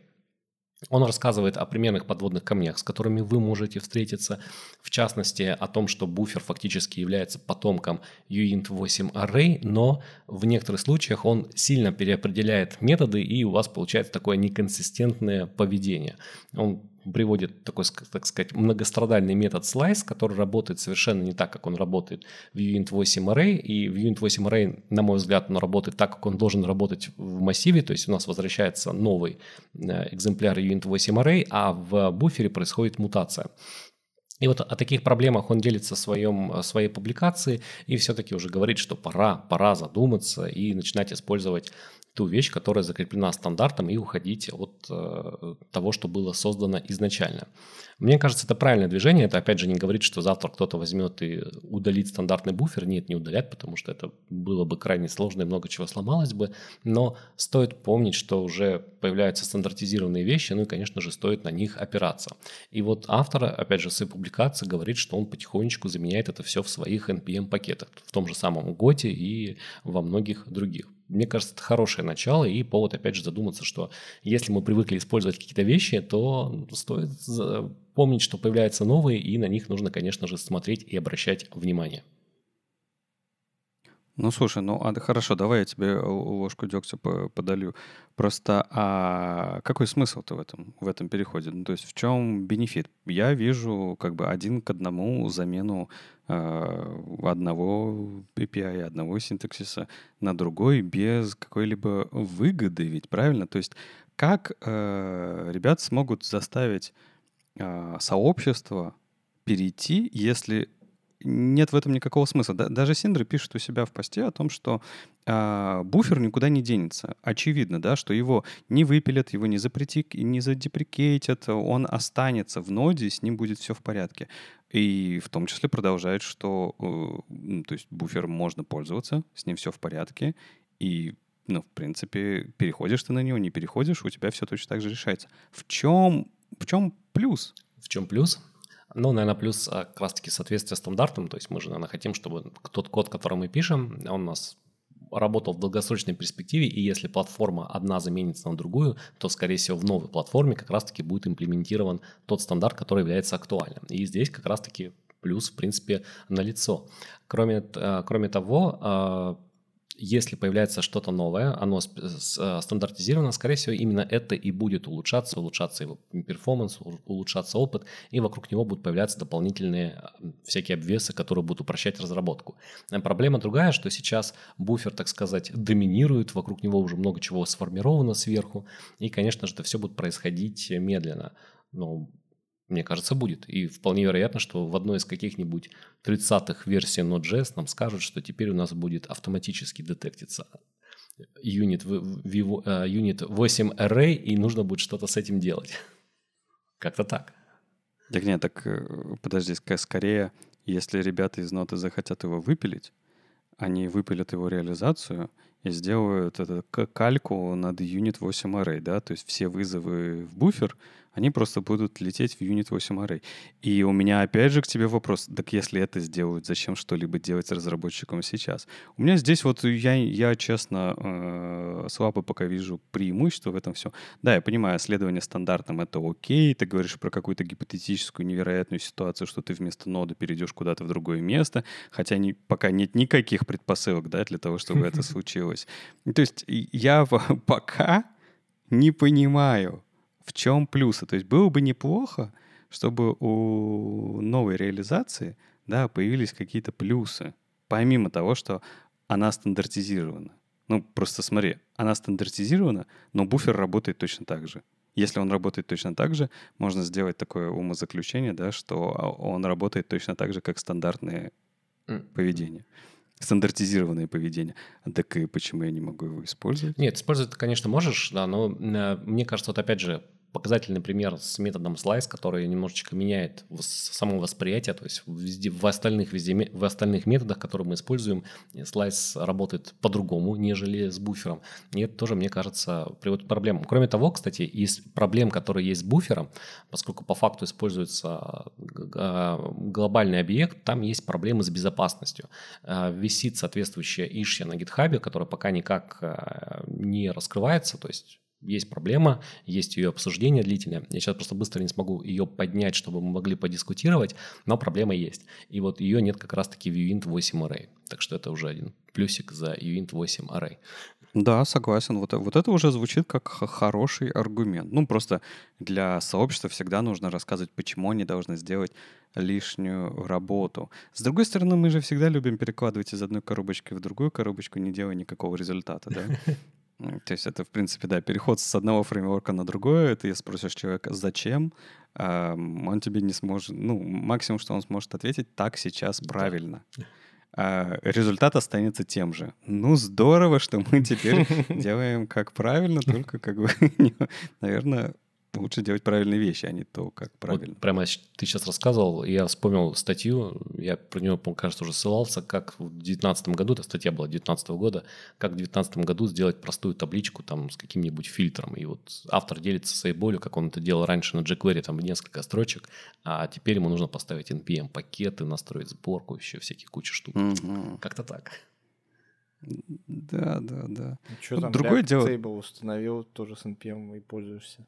Он рассказывает о примерных подводных камнях, с которыми вы можете встретиться, в частности о том, что буфер фактически является потомком uint 8 array, но в некоторых случаях он сильно переопределяет методы, и у вас получается такое неконсистентное поведение. Он приводит такой, так сказать, многострадальный метод slice, который работает совершенно не так, как он работает в Unit 8 Array. И в Unit 8 Array, на мой взгляд, он работает так, как он должен работать в массиве. То есть у нас возвращается новый э, экземпляр Unit 8 Array, а в буфере происходит мутация. И вот о таких проблемах он делится в своем, своей публикации и все-таки уже говорит, что пора, пора задуматься и начинать использовать ту вещь, которая закреплена стандартом, и уходить от э, того, что было создано изначально. Мне кажется, это правильное движение. Это, опять же, не говорит, что завтра кто-то возьмет и удалит стандартный буфер. Нет, не удалят, потому что это было бы крайне сложно и много чего сломалось бы. Но стоит помнить, что уже появляются стандартизированные вещи, ну и, конечно же, стоит на них опираться. И вот автор, опять же, в своей публикации говорит, что он потихонечку заменяет это все в своих NPM-пакетах, в том же самом Готе и во многих других мне кажется, это хорошее начало и повод, опять же, задуматься, что если мы привыкли использовать какие-то вещи, то стоит помнить, что появляются новые, и на них нужно, конечно же, смотреть и обращать внимание. Ну, слушай, ну, а, хорошо, давай я тебе ложку дегтя подолью. Просто, а какой смысл-то в этом, в этом переходе? Ну, то есть в чем бенефит? Я вижу как бы один к одному замену э, одного API, одного синтаксиса на другой без какой-либо выгоды ведь, правильно? То есть как э, ребят смогут заставить э, сообщество перейти, если нет в этом никакого смысла. Даже Синдры пишет у себя в посте о том, что э, буфер никуда не денется. Очевидно, да, что его не выпилят, его не, запрети, не задеприкейтят, он останется в ноде, с ним будет все в порядке. И в том числе продолжает, что э, то есть буфер можно пользоваться, с ним все в порядке, и ну, в принципе, переходишь ты на него, не переходишь, у тебя все точно так же решается. В чем, в чем плюс? В чем плюс? Ну, наверное, плюс как раз-таки соответствие стандартам. То есть мы же, наверное, хотим, чтобы тот код, который мы пишем, он у нас работал в долгосрочной перспективе, и если платформа одна заменится на другую, то, скорее всего, в новой платформе как раз-таки будет имплементирован тот стандарт, который является актуальным. И здесь как раз-таки плюс, в принципе, налицо. Кроме, а, кроме того, а, если появляется что-то новое, оно э, стандартизировано, скорее всего, именно это и будет улучшаться, улучшаться его перформанс, улучшаться опыт, и вокруг него будут появляться дополнительные всякие обвесы, которые будут упрощать разработку. Э, проблема другая, что сейчас буфер, так сказать, доминирует, вокруг него уже много чего сформировано сверху, и, конечно же, это все будет происходить медленно. Но мне кажется, будет. И вполне вероятно, что в одной из каких-нибудь 30-х версий Node.js нам скажут, что теперь у нас будет автоматически детектиться юнит, юнит 8 array, и нужно будет что-то с этим делать. [LAUGHS] Как-то так. Так нет, так э, подожди, скорее, если ребята из ноты захотят его выпилить, они выпилят его реализацию и сделают это кальку над Unit 8 Array, да, то есть все вызовы в буфер они просто будут лететь в Unit 8 Array. И у меня опять же к тебе вопрос, так если это сделают, зачем что-либо делать разработчикам сейчас? У меня здесь вот я, я честно, э, слабо пока вижу преимущество в этом все. Да, я понимаю, следование стандартам — это окей, ты говоришь про какую-то гипотетическую невероятную ситуацию, что ты вместо ноды перейдешь куда-то в другое место, хотя не, пока нет никаких предпосылок да, для того, чтобы это [LAUGHS] случилось. То есть я [LAUGHS] пока не понимаю, в чем плюсы? То есть было бы неплохо, чтобы у новой реализации да, появились какие-то плюсы, помимо того, что она стандартизирована. Ну, просто смотри, она стандартизирована, но буфер работает точно так же. Если он работает точно так же, можно сделать такое умозаключение, да, что он работает точно так же, как стандартное поведение стандартизированное поведение. Так и почему я не могу его использовать? Нет, использовать конечно, можешь, да, но э, мне кажется, вот опять же, показательный пример с методом slice, который немножечко меняет само восприятие, то есть везде, в, остальных, везде, в остальных методах, которые мы используем, slice работает по-другому, нежели с буфером. И это тоже, мне кажется, приводит к проблемам. Кроме того, кстати, из проблем, которые есть с буфером, поскольку по факту используется а, глобальный объект, там есть проблемы с безопасностью. А, висит соответствующая ишья на GitHub, которая пока никак а, не раскрывается, то есть есть проблема, есть ее обсуждение длительное. Я сейчас просто быстро не смогу ее поднять, чтобы мы могли подискутировать, но проблема есть. И вот ее нет как раз-таки в Uint 8 Array. Так что это уже один плюсик за Uint 8 Array. Да, согласен. Вот, вот это уже звучит как хороший аргумент. Ну, просто для сообщества всегда нужно рассказывать, почему они должны сделать лишнюю работу. С другой стороны, мы же всегда любим перекладывать из одной коробочки в другую коробочку, не делая никакого результата, да? [LAUGHS] То есть это, в принципе, да, переход с одного фреймворка на другое. Ты спросишь человека, зачем, он тебе не сможет, ну, максимум, что он сможет ответить, так сейчас правильно. А результат останется тем же. Ну, здорово, что мы теперь [LAUGHS] делаем как правильно, только как бы, [LAUGHS] наверное, лучше делать правильные вещи, а не то, как правильно. Вот прямо ты сейчас рассказывал, я вспомнил статью, я про нее, кажется, уже ссылался, как в 2019 году, эта статья была 2019 года, как в 2019 году сделать простую табличку там с каким-нибудь фильтром. И вот автор делится своей болью, как он это делал раньше на jQuery, там несколько строчек, а теперь ему нужно поставить NPM-пакеты, настроить сборку, еще всякие куча штук. Угу. Как-то так. Да, да, да. Что ну, там, другое дело. Table установил тоже с NPM и пользуешься.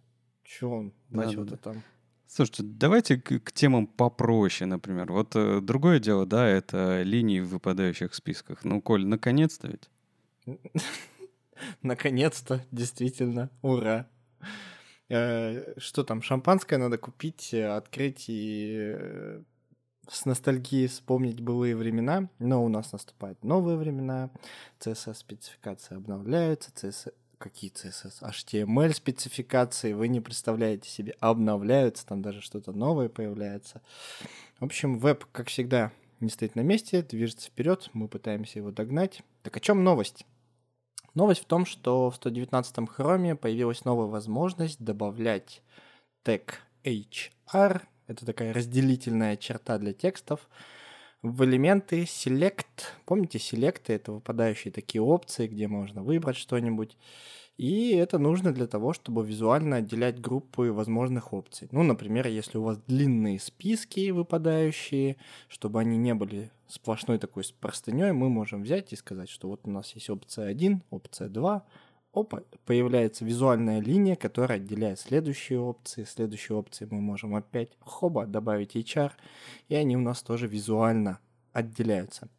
Чего он начал-то там? Слушайте, давайте к, к темам попроще, например. Вот э, другое дело, да, это линии в выпадающих списках. Ну, Коль, наконец-то ведь. [LAUGHS] Наконец-то, действительно, ура. Э, что там, шампанское надо купить, э, открыть и э, с ностальгией вспомнить былые времена, но у нас наступают новые времена, CSS-спецификации обновляются, CSS какие CSS, HTML спецификации, вы не представляете себе, обновляются, там даже что-то новое появляется. В общем, веб, как всегда, не стоит на месте, движется вперед, мы пытаемся его догнать. Так о чем новость? Новость в том, что в 119-м хроме появилась новая возможность добавлять тег HR, это такая разделительная черта для текстов, в элементы Select. Помните, Select — это выпадающие такие опции, где можно выбрать что-нибудь. И это нужно для того, чтобы визуально отделять группы возможных опций. Ну, например, если у вас длинные списки выпадающие, чтобы они не были сплошной такой простыней, мы можем взять и сказать, что вот у нас есть опция 1, опция 2, опа, появляется визуальная линия, которая отделяет следующие опции. Следующие опции мы можем опять хоба добавить HR, и они у нас тоже визуально отделяются.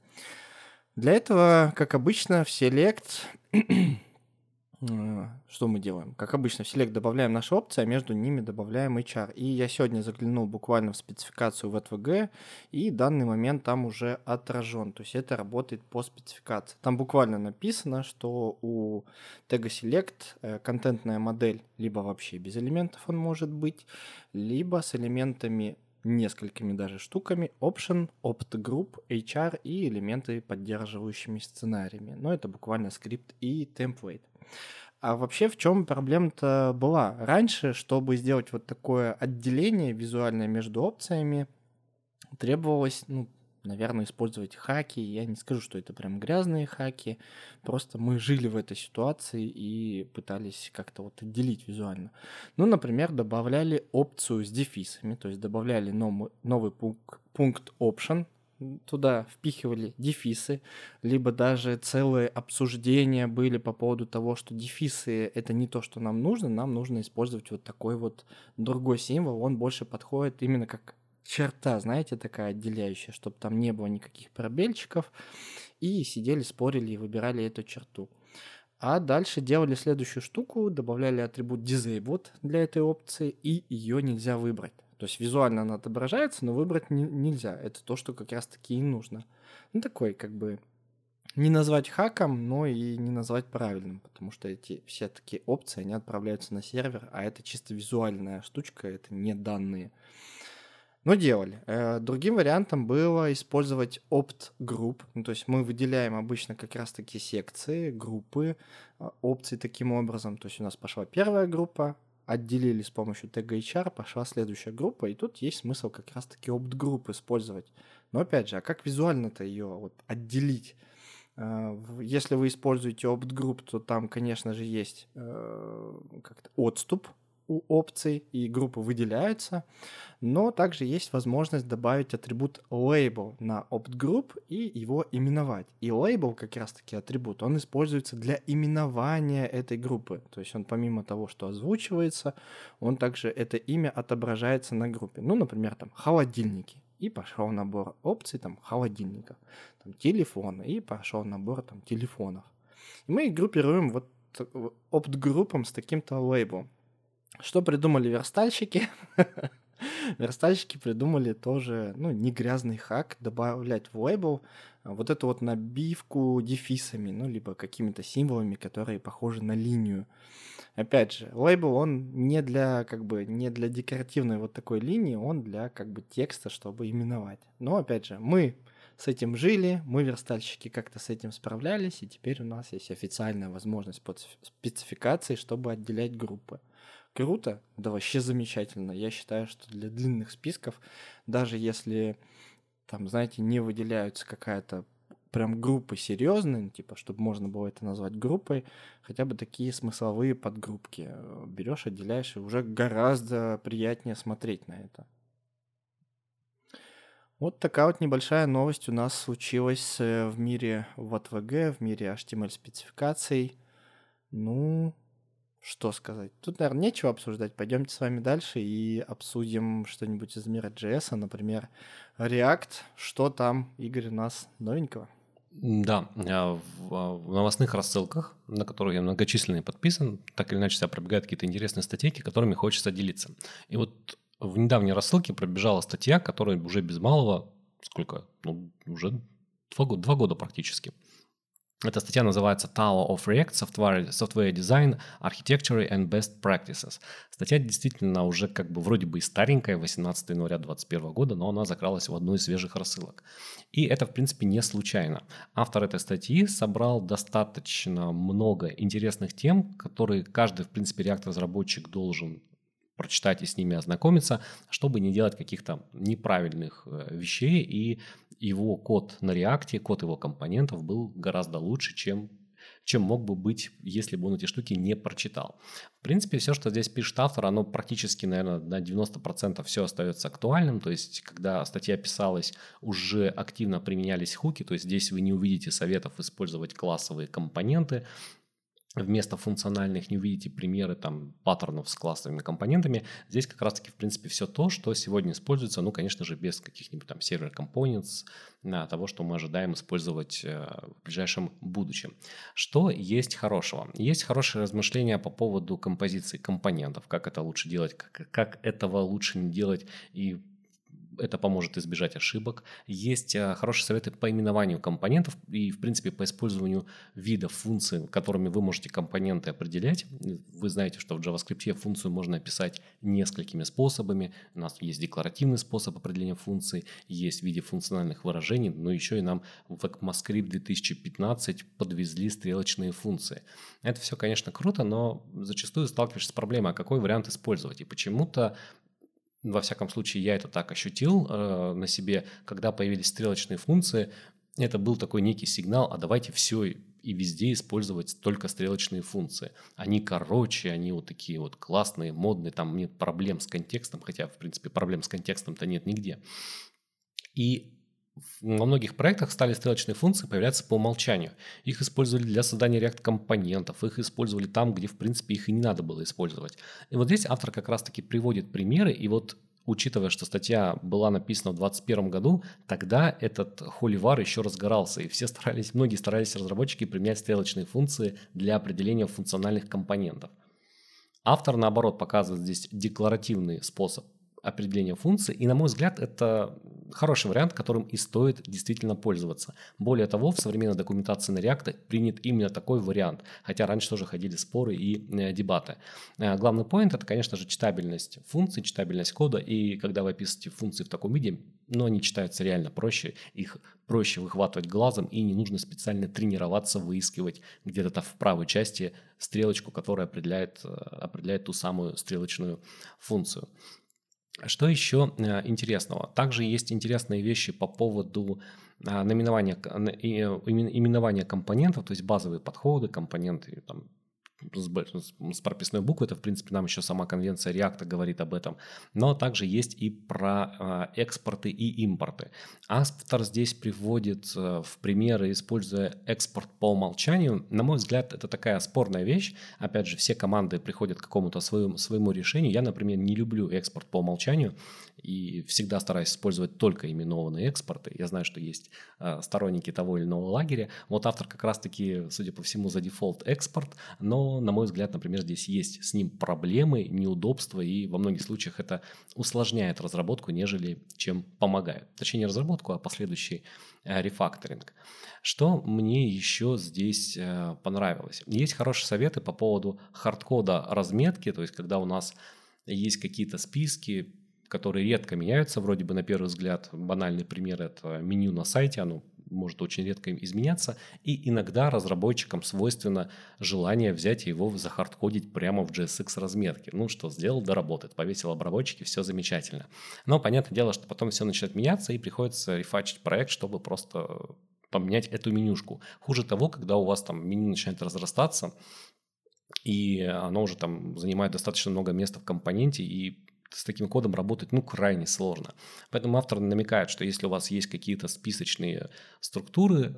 Для этого, как обычно, в Select что мы делаем? Как обычно, в Select добавляем наши опции, а между ними добавляем HR. И я сегодня заглянул буквально в спецификацию в VTVG, и данный момент там уже отражен. То есть это работает по спецификации. Там буквально написано, что у тега Select э, контентная модель либо вообще без элементов он может быть, либо с элементами несколькими даже штуками option, opt group, HR и элементы поддерживающими сценариями. Но это буквально скрипт и template. А вообще в чем проблема-то была? Раньше, чтобы сделать вот такое отделение визуальное между опциями, требовалось, ну, наверное, использовать хаки. Я не скажу, что это прям грязные хаки. Просто мы жили в этой ситуации и пытались как-то вот отделить визуально. Ну, например, добавляли опцию с дефисами, то есть добавляли новый, пункт, пункт option, туда впихивали дефисы, либо даже целые обсуждения были по поводу того, что дефисы — это не то, что нам нужно, нам нужно использовать вот такой вот другой символ, он больше подходит именно как черта, знаете, такая отделяющая, чтобы там не было никаких пробельчиков, и сидели, спорили и выбирали эту черту. А дальше делали следующую штуку, добавляли атрибут disabled для этой опции, и ее нельзя выбрать. То есть визуально она отображается, но выбрать не, нельзя. Это то, что как раз-таки и нужно. Ну, такой, как бы, не назвать хаком, но и не назвать правильным, потому что эти все такие опции, они отправляются на сервер, а это чисто визуальная штучка, это не данные. Но делали. Э, другим вариантом было использовать opt-group. Ну, то есть мы выделяем обычно как раз-таки секции, группы, э, опции таким образом. То есть у нас пошла первая группа, отделили с помощью тега HR, пошла следующая группа, и тут есть смысл как раз-таки opt-group использовать. Но опять же, а как визуально-то ее вот отделить? Э, если вы используете opt-group, то там, конечно же, есть как-то отступ у опций, и группы выделяются, но также есть возможность добавить атрибут label на opt-group и его именовать. И label, как раз-таки атрибут, он используется для именования этой группы. То есть он помимо того, что озвучивается, он также это имя отображается на группе. Ну, например, там холодильники. И пошел набор опций там холодильников. Там телефоны. И пошел набор там телефонов. И мы их группируем вот опт-группам с таким-то лейблом. Что придумали верстальщики? [LAUGHS] Верстальщики придумали тоже, ну, не грязный хак, добавлять в лейбл а, вот эту вот набивку дефисами, ну, либо какими-то символами, которые похожи на линию. Опять же, лейбл, он не для, как бы, не для декоративной вот такой линии, он для, как бы, текста, чтобы именовать. Но, опять же, мы с этим жили, мы, верстальщики, как-то с этим справлялись, и теперь у нас есть официальная возможность под спецификацией, чтобы отделять группы круто, да вообще замечательно. Я считаю, что для длинных списков, даже если там, знаете, не выделяются какая-то прям группы серьезные, типа, чтобы можно было это назвать группой, хотя бы такие смысловые подгруппки э, берешь, отделяешь, и уже гораздо приятнее смотреть на это. Вот такая вот небольшая новость у нас случилась э, в мире WatVG, в мире HTML-спецификаций. Ну, что сказать? Тут, наверное, нечего обсуждать. Пойдемте с вами дальше и обсудим что-нибудь из мира JS, например, React. Что там, Игорь, у нас новенького? Да, а, в новостных рассылках, на которых я многочисленный подписан, так или иначе себя пробегают какие-то интересные статейки, которыми хочется делиться. И вот в недавней рассылке пробежала статья, которая уже без малого, сколько, ну, уже два года, два года практически – эта статья называется Tower of React Software, Software Design, Architecture and Best Practices. Статья действительно уже как бы вроде бы и старенькая, 18 января 2021 года, но она закралась в одну из свежих рассылок. И это, в принципе, не случайно. Автор этой статьи собрал достаточно много интересных тем, которые каждый, в принципе, реактор-разработчик должен прочитать и с ними ознакомиться, чтобы не делать каких-то неправильных э, вещей и его код на реакте, код его компонентов был гораздо лучше, чем чем мог бы быть, если бы он эти штуки не прочитал. В принципе, все, что здесь пишет автор, оно практически, наверное, на 90% все остается актуальным. То есть, когда статья писалась, уже активно применялись хуки. То есть, здесь вы не увидите советов использовать классовые компоненты вместо функциональных не увидите примеры там паттернов с классовыми компонентами. Здесь как раз-таки, в принципе, все то, что сегодня используется, ну, конечно же, без каких-нибудь там сервер компонентов, того, что мы ожидаем использовать э, в ближайшем будущем. Что есть хорошего? Есть хорошее размышление по поводу композиции компонентов, как это лучше делать, как, как этого лучше не делать и это поможет избежать ошибок. Есть а, хорошие советы по именованию компонентов и, в принципе, по использованию видов функций, которыми вы можете компоненты определять. Вы знаете, что в JavaScript функцию можно описать несколькими способами. У нас есть декларативный способ определения функции, есть в виде функциональных выражений, но еще и нам в ECMAScript 2015 подвезли стрелочные функции. Это все, конечно, круто, но зачастую сталкиваешься с проблемой, а какой вариант использовать. И почему-то во всяком случае, я это так ощутил э, на себе, когда появились стрелочные функции, это был такой некий сигнал, а давайте все и везде использовать только стрелочные функции. Они короче, они вот такие вот классные, модные, там нет проблем с контекстом, хотя, в принципе, проблем с контекстом-то нет нигде. И во многих проектах стали стрелочные функции появляться по умолчанию. Их использовали для создания React-компонентов, их использовали там, где, в принципе, их и не надо было использовать. И вот здесь автор как раз-таки приводит примеры, и вот учитывая, что статья была написана в 2021 году, тогда этот холивар еще разгорался, и все старались, многие старались разработчики применять стрелочные функции для определения функциональных компонентов. Автор, наоборот, показывает здесь декларативный способ определения функции. И, на мой взгляд, это хороший вариант, которым и стоит действительно пользоваться. Более того, в современной документации на React принят именно такой вариант, хотя раньше тоже ходили споры и э, дебаты. Э, главный поинт – это, конечно же, читабельность функций, читабельность кода, и когда вы описываете функции в таком виде, но они читаются реально проще, их проще выхватывать глазом, и не нужно специально тренироваться, выискивать где-то в правой части стрелочку, которая определяет, э, определяет ту самую стрелочную функцию. Что еще э, интересного? Также есть интересные вещи по поводу а, наименования, именования компонентов, то есть базовые подходы, компоненты, там, с, с прописной буквы, это, в принципе, нам еще сама конвенция React говорит об этом, но также есть и про э, экспорты и импорты. Автор здесь приводит э, в примеры, используя экспорт по умолчанию. На мой взгляд, это такая спорная вещь. Опять же, все команды приходят к какому-то своему, своему решению. Я, например, не люблю экспорт по умолчанию и всегда стараюсь использовать только именованные экспорты. Я знаю, что есть э, сторонники того или иного лагеря. Вот автор как раз-таки, судя по всему, за дефолт экспорт, но, на мой взгляд, например, здесь есть с ним проблемы, неудобства, и во многих случаях это усложняет разработку, нежели чем помогает. Точнее, не разработку, а последующий э, рефакторинг. Что мне еще здесь э, понравилось? Есть хорошие советы по поводу хардкода разметки, то есть когда у нас есть какие-то списки, которые редко меняются, вроде бы на первый взгляд. Банальный пример – это меню на сайте, оно может очень редко изменяться, и иногда разработчикам свойственно желание взять его захардкодить прямо в JSX разметке. Ну что, сделал, доработает, повесил обработчики, все замечательно. Но понятное дело, что потом все начинает меняться, и приходится рефачить проект, чтобы просто поменять эту менюшку. Хуже того, когда у вас там меню начинает разрастаться, и оно уже там занимает достаточно много места в компоненте, и с таким кодом работать ну крайне сложно. Поэтому автор намекает, что если у вас есть какие-то списочные структуры,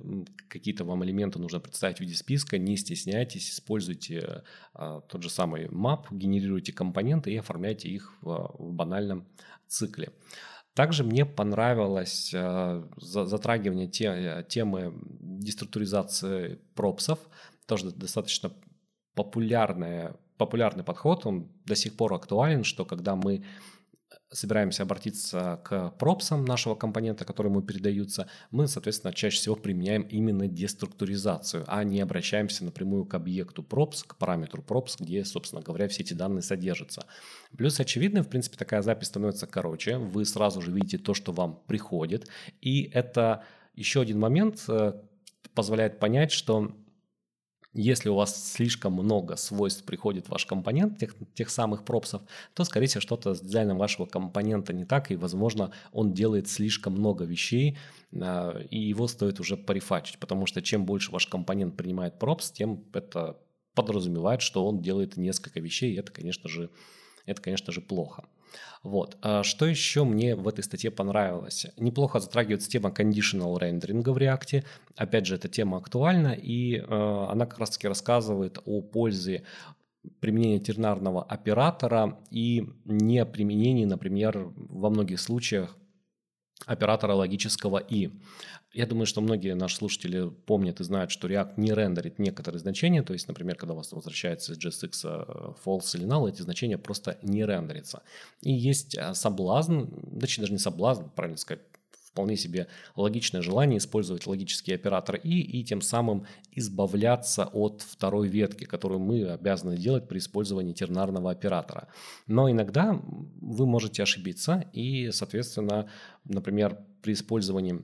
какие-то вам элементы нужно представить в виде списка, не стесняйтесь, используйте а, тот же самый map, генерируйте компоненты и оформляйте их в, в банальном цикле. Также мне понравилось э, затрагивание те, темы деструктуризации пропсов, тоже достаточно популярная популярный подход, он до сих пор актуален, что когда мы собираемся обратиться к пропсам нашего компонента, который ему передаются, мы, соответственно, чаще всего применяем именно деструктуризацию, а не обращаемся напрямую к объекту props, к параметру props, где, собственно говоря, все эти данные содержатся. Плюс, очевидно, в принципе, такая запись становится короче, вы сразу же видите то, что вам приходит, и это еще один момент э, позволяет понять, что если у вас слишком много свойств приходит в ваш компонент, тех, тех самых пропсов, то, скорее всего, что-то с дизайном вашего компонента не так, и, возможно, он делает слишком много вещей, а, и его стоит уже порефачить, потому что чем больше ваш компонент принимает пропс, тем это подразумевает, что он делает несколько вещей, и это, конечно же, это, конечно же, плохо. Вот. А что еще мне в этой статье понравилось? Неплохо затрагивается тема conditional rendering в React. Опять же, эта тема актуальна, и э, она как раз-таки рассказывает о пользе применения тернарного оператора и не применении, например, во многих случаях оператора логического «и». Я думаю, что многие наши слушатели помнят и знают, что React не рендерит некоторые значения, то есть, например, когда у вас возвращается из JSX э, false или null, эти значения просто не рендерятся. И есть э, соблазн, точнее даже не соблазн, правильно сказать, вполне себе логичное желание использовать логический оператор и, и тем самым избавляться от второй ветки, которую мы обязаны делать при использовании тернарного оператора. Но иногда вы можете ошибиться и, соответственно, например, при использовании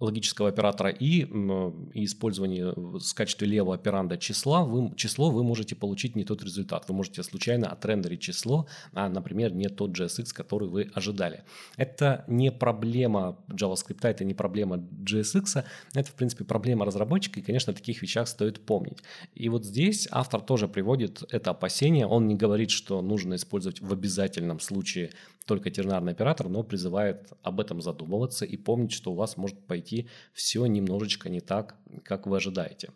логического оператора и, и использование в качестве левого операнда числа, вы, число вы можете получить не тот результат. Вы можете случайно отрендерить число, а, например, не тот JSX, который вы ожидали. Это не проблема JavaScript, это не проблема JSX, это, в принципе, проблема разработчика, и, конечно, о таких вещах стоит помнить. И вот здесь автор тоже приводит это опасение. Он не говорит, что нужно использовать в обязательном случае только тернарный оператор, но призывает об этом задумываться и помнить, что у вас может пойти все немножечко не так, как вы ожидаете.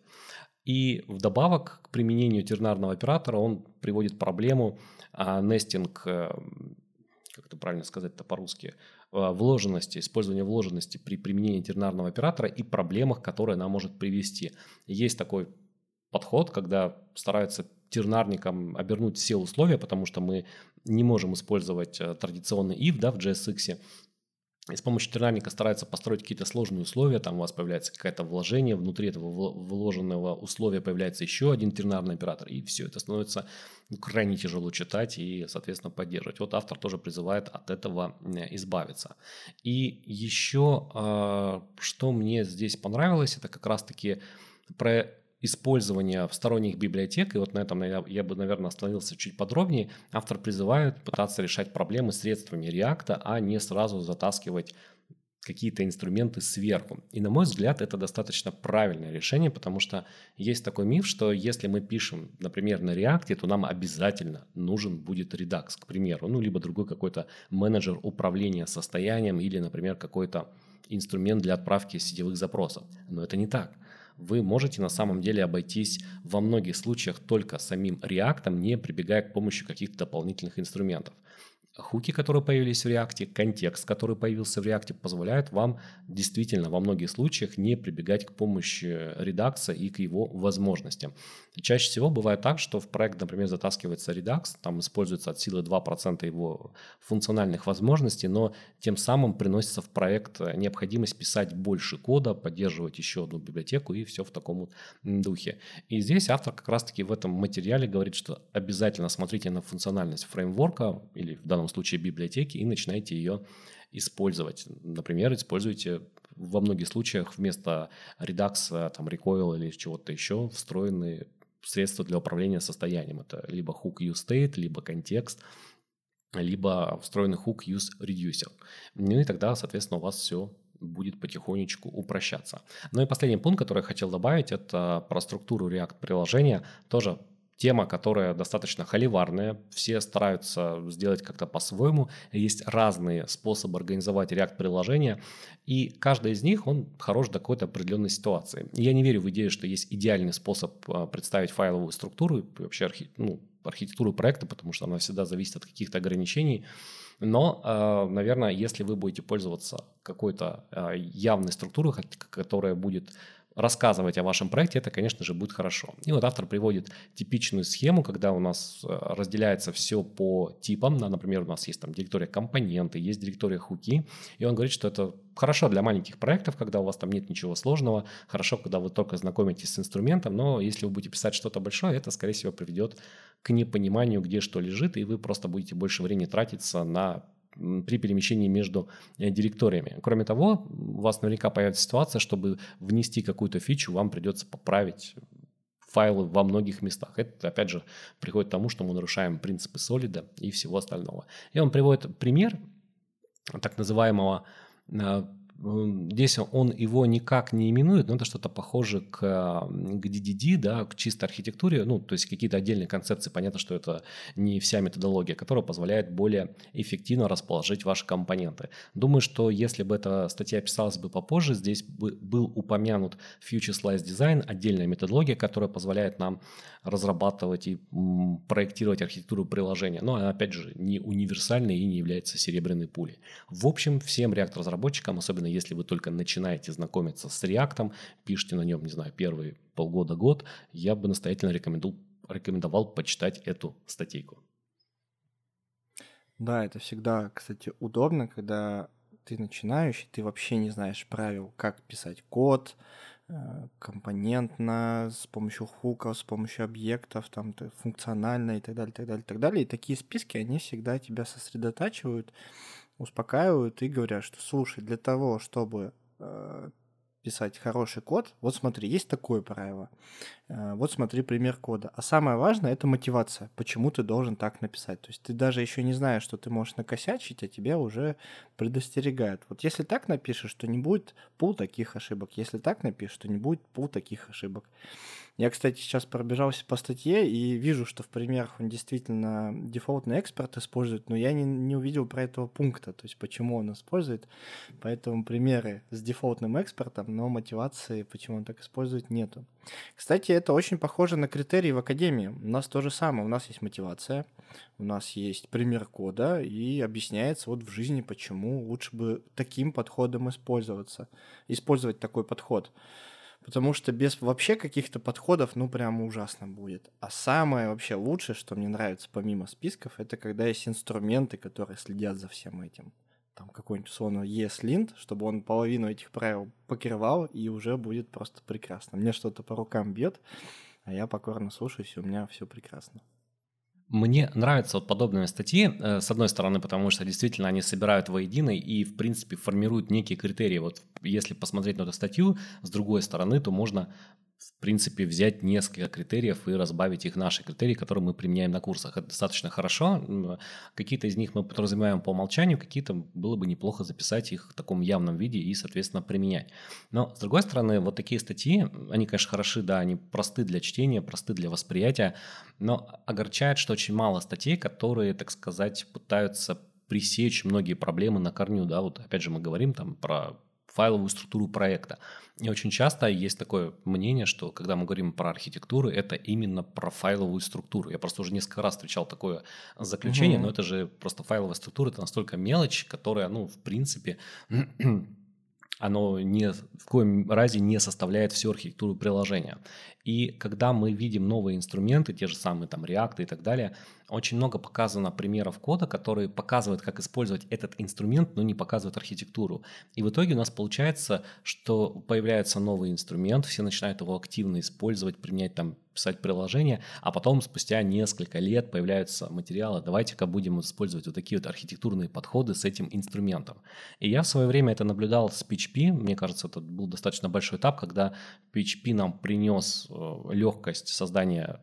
И вдобавок к применению тернарного оператора он приводит проблему а, нестинг, э, как это правильно сказать-то по-русски, э, вложенности, использования вложенности при применении тернарного оператора и проблемах, которые она может привести. Есть такой подход, когда стараются тернарником обернуть все условия, потому что мы не можем использовать э, традиционный if да, в JSX. И с помощью тернарника стараются построить какие-то сложные условия, там у вас появляется какое-то вложение, внутри этого вложенного условия появляется еще один тернарный оператор, и все это становится ну, крайне тяжело читать и, соответственно, поддерживать. Вот автор тоже призывает от этого э, избавиться. И еще, э, что мне здесь понравилось, это как раз-таки про использования сторонних библиотек, и вот на этом я, я бы, наверное, остановился чуть подробнее, автор призывает пытаться решать проблемы средствами React, а не сразу затаскивать какие-то инструменты сверху. И на мой взгляд, это достаточно правильное решение, потому что есть такой миф, что если мы пишем, например, на React, то нам обязательно нужен будет Redux, к примеру, ну, либо другой какой-то менеджер управления состоянием или, например, какой-то инструмент для отправки сетевых запросов. Но это не так. Вы можете на самом деле обойтись во многих случаях только самим React, не прибегая к помощи каких-то дополнительных инструментов хуки, которые появились в React, контекст, который появился в React, позволяют вам действительно во многих случаях не прибегать к помощи редакса и к его возможностям. Чаще всего бывает так, что в проект, например, затаскивается Redux, там используется от силы 2% его функциональных возможностей, но тем самым приносится в проект необходимость писать больше кода, поддерживать еще одну библиотеку и все в таком вот духе. И здесь автор как раз-таки в этом материале говорит, что обязательно смотрите на функциональность фреймворка или в данном случае библиотеки и начинайте ее использовать. Например, используйте во многих случаях вместо Redux, там, Recoil или чего-то еще встроенные средства для управления состоянием. Это либо hook use state, либо контекст, либо встроенный hook use reducer. Ну и тогда, соответственно, у вас все будет потихонечку упрощаться. Ну и последний пункт, который я хотел добавить, это про структуру React приложения. Тоже тема, которая достаточно холиварная, все стараются сделать как-то по-своему, есть разные способы организовать React-приложение, и каждый из них, он хорош до какой-то определенной ситуации. я не верю в идею, что есть идеальный способ а, представить файловую структуру вообще архи... ну, архитектуру проекта, потому что она всегда зависит от каких-то ограничений, но, а, наверное, если вы будете пользоваться какой-то а, явной структурой, которая будет рассказывать о вашем проекте, это, конечно же, будет хорошо. И вот автор приводит типичную схему, когда у нас э, разделяется все по типам. Например, у нас есть там директория компоненты, есть директория хуки. И он говорит, что это хорошо для маленьких проектов, когда у вас там нет ничего сложного. Хорошо, когда вы только знакомитесь с инструментом. Но если вы будете писать что-то большое, это, скорее всего, приведет к непониманию, где что лежит, и вы просто будете больше времени тратиться на при перемещении между э, директориями. Кроме того, у вас наверняка появится ситуация, чтобы внести какую-то фичу, вам придется поправить файлы во многих местах. Это, опять же, приходит к тому, что мы нарушаем принципы солида и всего остального. И он приводит пример так называемого э, Здесь он его никак не именует, но это что-то похоже к, к DDD, да, к чистой архитектуре, ну, то есть какие-то отдельные концепции. Понятно, что это не вся методология, которая позволяет более эффективно расположить ваши компоненты. Думаю, что если бы эта статья писалась бы попозже, здесь бы был упомянут Future Slice Design, отдельная методология, которая позволяет нам разрабатывать и проектировать архитектуру приложения. Но она, опять же, не универсальная и не является серебряной пулей. В общем, всем React-разработчикам, особенно если вы только начинаете знакомиться с React, пишите на нем, не знаю, первые полгода-год, я бы настоятельно рекомендовал, рекомендовал почитать эту статейку. Да, это всегда, кстати, удобно, когда ты начинающий, ты вообще не знаешь правил, как писать код, Э, компонентно, с помощью хуков, с помощью объектов, там, функционально и так далее, так далее, так далее. И такие списки, они всегда тебя сосредотачивают, успокаивают и говорят, что, слушай, для того, чтобы э, писать хороший код, вот смотри, есть такое правило, э, вот смотри пример кода. А самое важное – это мотивация, почему ты должен так написать. То есть ты даже еще не знаешь, что ты можешь накосячить, а тебя уже предостерегают. Вот если так напишешь, то не будет пул таких ошибок. Если так напишешь, то не будет пул таких ошибок. Я, кстати, сейчас пробежался по статье и вижу, что в примерах он действительно дефолтный экспорт использует, но я не, не увидел про этого пункта, то есть почему он использует. Поэтому примеры с дефолтным экспортом, но мотивации, почему он так использует, нету. Кстати, это очень похоже на критерии в Академии. У нас то же самое. У нас есть мотивация, у нас есть пример кода, и объясняется вот в жизни, почему лучше бы таким подходом использоваться, использовать такой подход. Потому что без вообще каких-то подходов, ну, прямо ужасно будет. А самое вообще лучшее, что мне нравится помимо списков, это когда есть инструменты, которые следят за всем этим. Там какой-нибудь, условно, ESLint, чтобы он половину этих правил покрывал, и уже будет просто прекрасно. Мне что-то по рукам бьет, а я покорно слушаюсь, и у меня все прекрасно. Мне нравятся вот подобные статьи, э, с одной стороны, потому что действительно они собирают воедино и, в принципе, формируют некие критерии. Вот если посмотреть на эту статью, с другой стороны, то можно в принципе, взять несколько критериев и разбавить их наши критерии, которые мы применяем на курсах. Это достаточно хорошо. Какие-то из них мы подразумеваем по умолчанию, какие-то было бы неплохо записать их в таком явном виде и, соответственно, применять. Но, с другой стороны, вот такие статьи, они, конечно, хороши, да, они просты для чтения, просты для восприятия, но огорчает, что очень мало статей, которые, так сказать, пытаются пресечь многие проблемы на корню, да, вот опять же мы говорим там про файловую структуру проекта. И очень часто есть такое мнение, что когда мы говорим про архитектуру, это именно про файловую структуру. Я просто уже несколько раз встречал такое заключение, угу. но это же просто файловая структура, это настолько мелочь, которая, ну, в принципе, оно ни в коем разе не составляет всю архитектуру приложения. И когда мы видим новые инструменты, те же самые там React и так далее, очень много показано примеров кода, которые показывают, как использовать этот инструмент, но не показывают архитектуру. И в итоге у нас получается, что появляется новый инструмент, все начинают его активно использовать, применять там, писать приложение, а потом спустя несколько лет появляются материалы, давайте-ка будем использовать вот такие вот архитектурные подходы с этим инструментом. И я в свое время это наблюдал с PHP, мне кажется, это был достаточно большой этап, когда PHP нам принес Э, легкость создания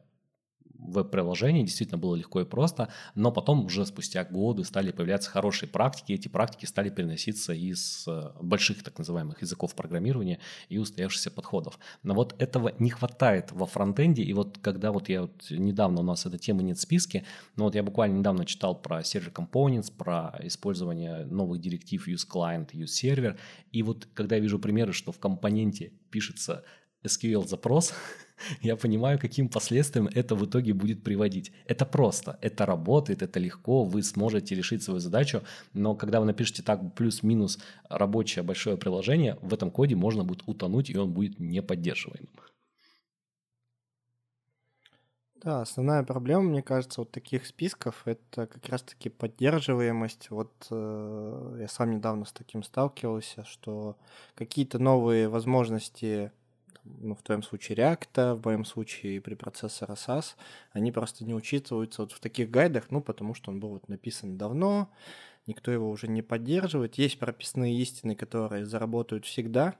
веб-приложений действительно было легко и просто, но потом уже спустя годы стали появляться хорошие практики, эти практики стали переноситься из э, больших так называемых языков программирования и устоявшихся подходов. Но вот этого не хватает во фронтенде, и вот когда вот я вот недавно, у нас эта тема нет в списке, но вот я буквально недавно читал про Server Components, про использование новых директив Use Client, Use Server, и вот когда я вижу примеры, что в компоненте пишется SQL-запрос, [LAUGHS] я понимаю, каким последствиям это в итоге будет приводить. Это просто, это работает, это легко, вы сможете решить свою задачу, но когда вы напишете так плюс-минус рабочее большое приложение, в этом коде можно будет утонуть, и он будет неподдерживаемым. Да, основная проблема, мне кажется, вот таких списков это как раз-таки поддерживаемость. Вот э, я сам недавно с таким сталкивался, что какие-то новые возможности ну, в твоем случае React, в моем случае препроцессора SAS, они просто не учитываются вот в таких гайдах, ну, потому что он был вот написан давно, никто его уже не поддерживает. Есть прописные истины, которые заработают всегда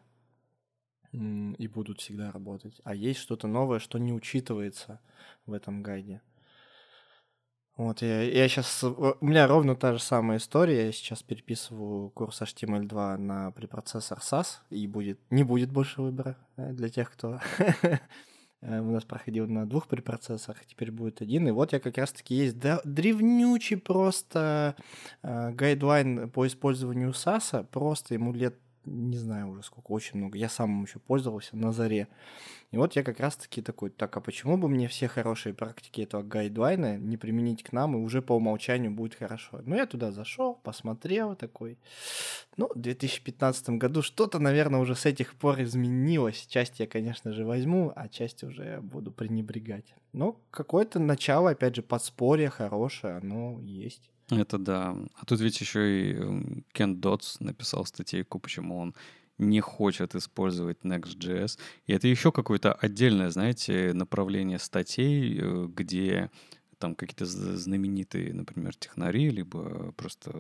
и будут всегда работать, а есть что-то новое, что не учитывается в этом гайде. Вот, я, я сейчас... У меня ровно та же самая история. Я сейчас переписываю курс HTML2 на препроцессор SAS, и будет, не будет больше выбора э, для тех, кто [LAUGHS] э, у нас проходил на двух препроцессорах, теперь будет один. И вот я как раз-таки есть древнючий просто э, гайдлайн по использованию SAS, просто ему лет не знаю уже сколько, очень много. Я сам еще пользовался на заре. И вот я как раз-таки такой, так, а почему бы мне все хорошие практики этого гайдлайна не применить к нам, и уже по умолчанию будет хорошо. Ну, я туда зашел, посмотрел такой. Ну, в 2015 году что-то, наверное, уже с этих пор изменилось. Часть я, конечно же, возьму, а часть уже буду пренебрегать. Но какое-то начало, опять же, подспорье хорошее, оно есть. Это да. А тут ведь еще и эм, Кен Дотс написал статейку, почему он не хочет использовать Next.js. И это еще какое-то отдельное, знаете, направление статей, э, где там какие-то знаменитые, например, технари, либо просто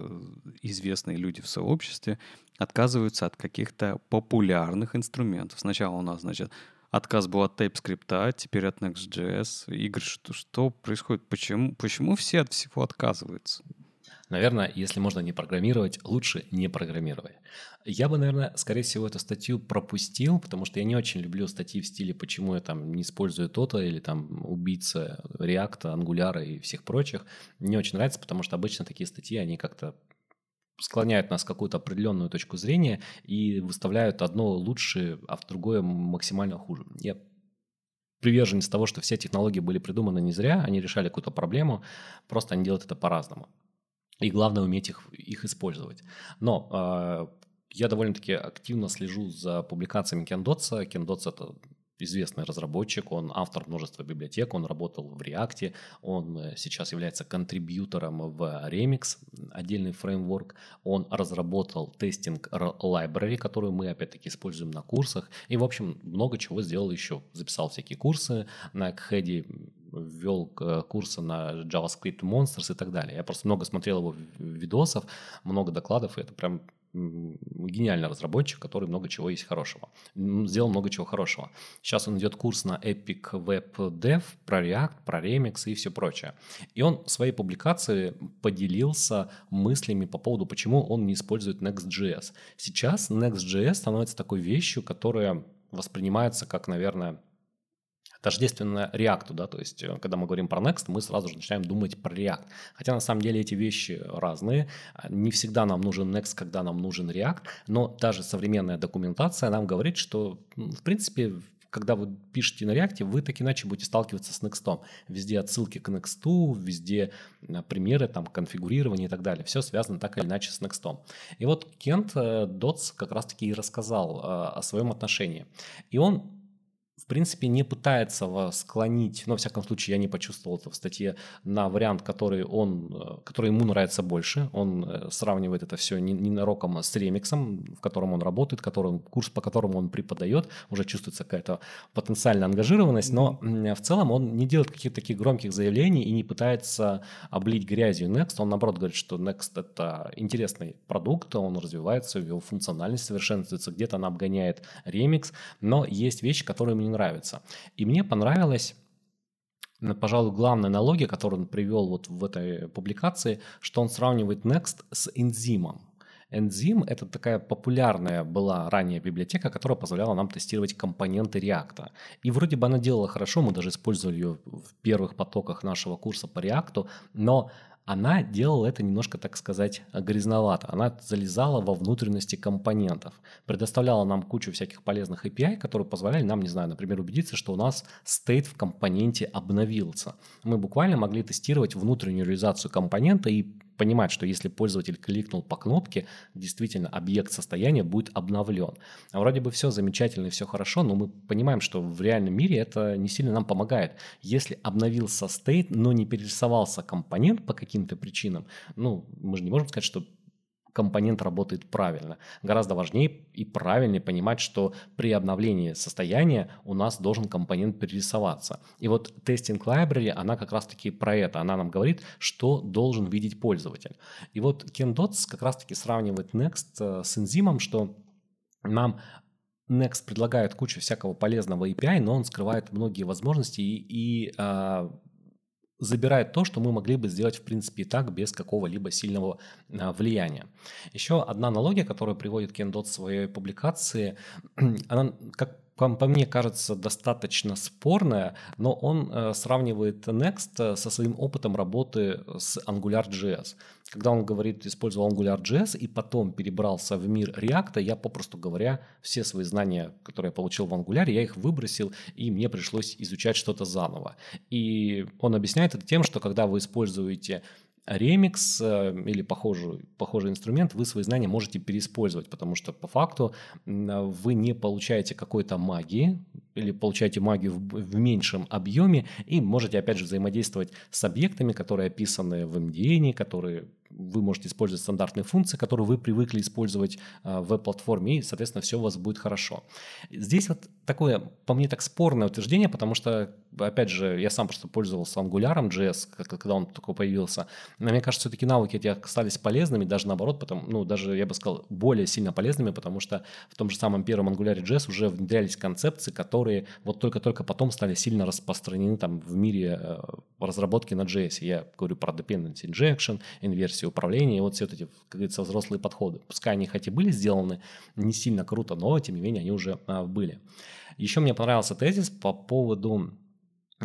известные люди в сообществе отказываются от каких-то популярных инструментов. Сначала у нас, значит, отказ был от TypeScript, а теперь от Next.js. Игорь, что, что происходит? Почему, почему все от всего отказываются? Наверное, если можно не программировать, лучше не программировать. Я бы, наверное, скорее всего, эту статью пропустил, потому что я не очень люблю статьи в стиле, почему я там не использую то-то, или там убийца React, Angular и всех прочих. Не очень нравится, потому что обычно такие статьи, они как-то склоняют нас в какую-то определенную точку зрения и выставляют одно лучше, а в другое максимально хуже. Я приверженец того, что все технологии были придуманы не зря, они решали какую-то проблему, просто они делают это по-разному. И главное уметь их, их использовать. Но э, я довольно-таки активно слежу за публикациями Кендотса. Кендотс – это известный разработчик, он автор множества библиотек, он работал в React, он э, сейчас является контрибьютором в Remix, отдельный фреймворк, он разработал тестинг library, которую мы опять-таки используем на курсах, и, в общем, много чего сделал еще. Записал всякие курсы на Кхеде, ввел э, курсы на JavaScript Monsters и так далее. Я просто много смотрел его видосов, много докладов, и это прям гениальный разработчик, который много чего есть хорошего. Сделал много чего хорошего. Сейчас он идет курс на Epic Web Dev про React, про Remix и все прочее. И он в своей публикации поделился мыслями по поводу, почему он не использует Next.js. Сейчас Next.js становится такой вещью, которая воспринимается как, наверное, тождественно React, да, то есть э, когда мы говорим про Next, мы сразу же начинаем думать про React. Хотя на самом деле эти вещи разные. Не всегда нам нужен Next, когда нам нужен React, но даже современная документация нам говорит, что в принципе когда вы пишете на React, вы так иначе будете сталкиваться с Next. Везде отсылки к Next, везде э, примеры, там, конфигурирование и так далее. Все связано так или иначе с Next. И вот Кент э, Дотс как раз-таки и рассказал о своем отношении. И он в принципе, не пытается вас склонить, но, во всяком случае, я не почувствовал это в статье, на вариант, который, он, э, который ему нравится больше. Он э, сравнивает это все не, не нароком с ремиксом, в котором он работает, которым, курс, по которому он преподает. Уже чувствуется какая-то потенциальная ангажированность, но в целом он не делает каких-то таких громких заявлений и не пытается облить грязью Next. Он, наоборот, говорит, что Next – это интересный продукт, он развивается, его функциональность совершенствуется, где-то она обгоняет ремикс, но есть вещи, которые мне нравится. И мне понравилось пожалуй, главная аналогия, которую он привел вот в этой публикации, что он сравнивает Next с энзимом. Enzyme — это такая популярная была ранее библиотека, которая позволяла нам тестировать компоненты React. И вроде бы она делала хорошо, мы даже использовали ее в первых потоках нашего курса по React, но она делала это немножко, так сказать, грязновато. Она залезала во внутренности компонентов, предоставляла нам кучу всяких полезных API, которые позволяли нам, не знаю, например, убедиться, что у нас стейт в компоненте обновился. Мы буквально могли тестировать внутреннюю реализацию компонента и понимать, что если пользователь кликнул по кнопке, действительно объект состояния будет обновлен. А вроде бы все замечательно и все хорошо, но мы понимаем, что в реальном мире это не сильно нам помогает. Если обновился стейт, но не перерисовался компонент по каким-то причинам, ну, мы же не можем сказать, что компонент работает правильно. Гораздо важнее и правильнее понимать, что при обновлении состояния у нас должен компонент перерисоваться. И вот Testing Library, она как раз-таки про это. Она нам говорит, что должен видеть пользователь. И вот Ken Dots как раз-таки сравнивает Next э, с энзимом, что нам Next предлагает кучу всякого полезного API, но он скрывает многие возможности и, и а, забирает то, что мы могли бы сделать в принципе и так без какого-либо сильного а, влияния. Еще одна аналогия, которую приводит Кен Дот в своей публикации, [CLEARS THROAT] она как по мне кажется достаточно спорная, но он э, сравнивает Next э, со своим опытом работы с AngularJS. Когда он говорит, использовал AngularJS и потом перебрался в мир React, я, попросту говоря, все свои знания, которые я получил в Angular, я их выбросил, и мне пришлось изучать что-то заново. И он объясняет это тем, что когда вы используете ремикс э, или похожий, похожий инструмент, вы свои знания можете переиспользовать, потому что по факту вы не получаете какой-то магии или получаете магию в, в меньшем объеме и можете опять же взаимодействовать с объектами, которые описаны в MDN, которые вы можете использовать стандартные функции, которые вы привыкли использовать а, в веб-платформе, и, соответственно, все у вас будет хорошо. Здесь вот такое, по мне, так спорное утверждение, потому что, опять же, я сам просто пользовался Angular JS, когда он только появился. Но мне кажется, все-таки навыки эти остались полезными, даже наоборот, потому, ну, даже, я бы сказал, более сильно полезными, потому что в том же самом первом Angular JS уже внедрялись концепции, которые вот только-только потом стали сильно распространены там в мире э, разработки на JS. Я говорю про dependency injection, инверсию версии управления, вот все эти, как говорится, взрослые подходы. Пускай они хоть и были сделаны не сильно круто, но тем не менее они уже а, были. Еще мне понравился тезис по поводу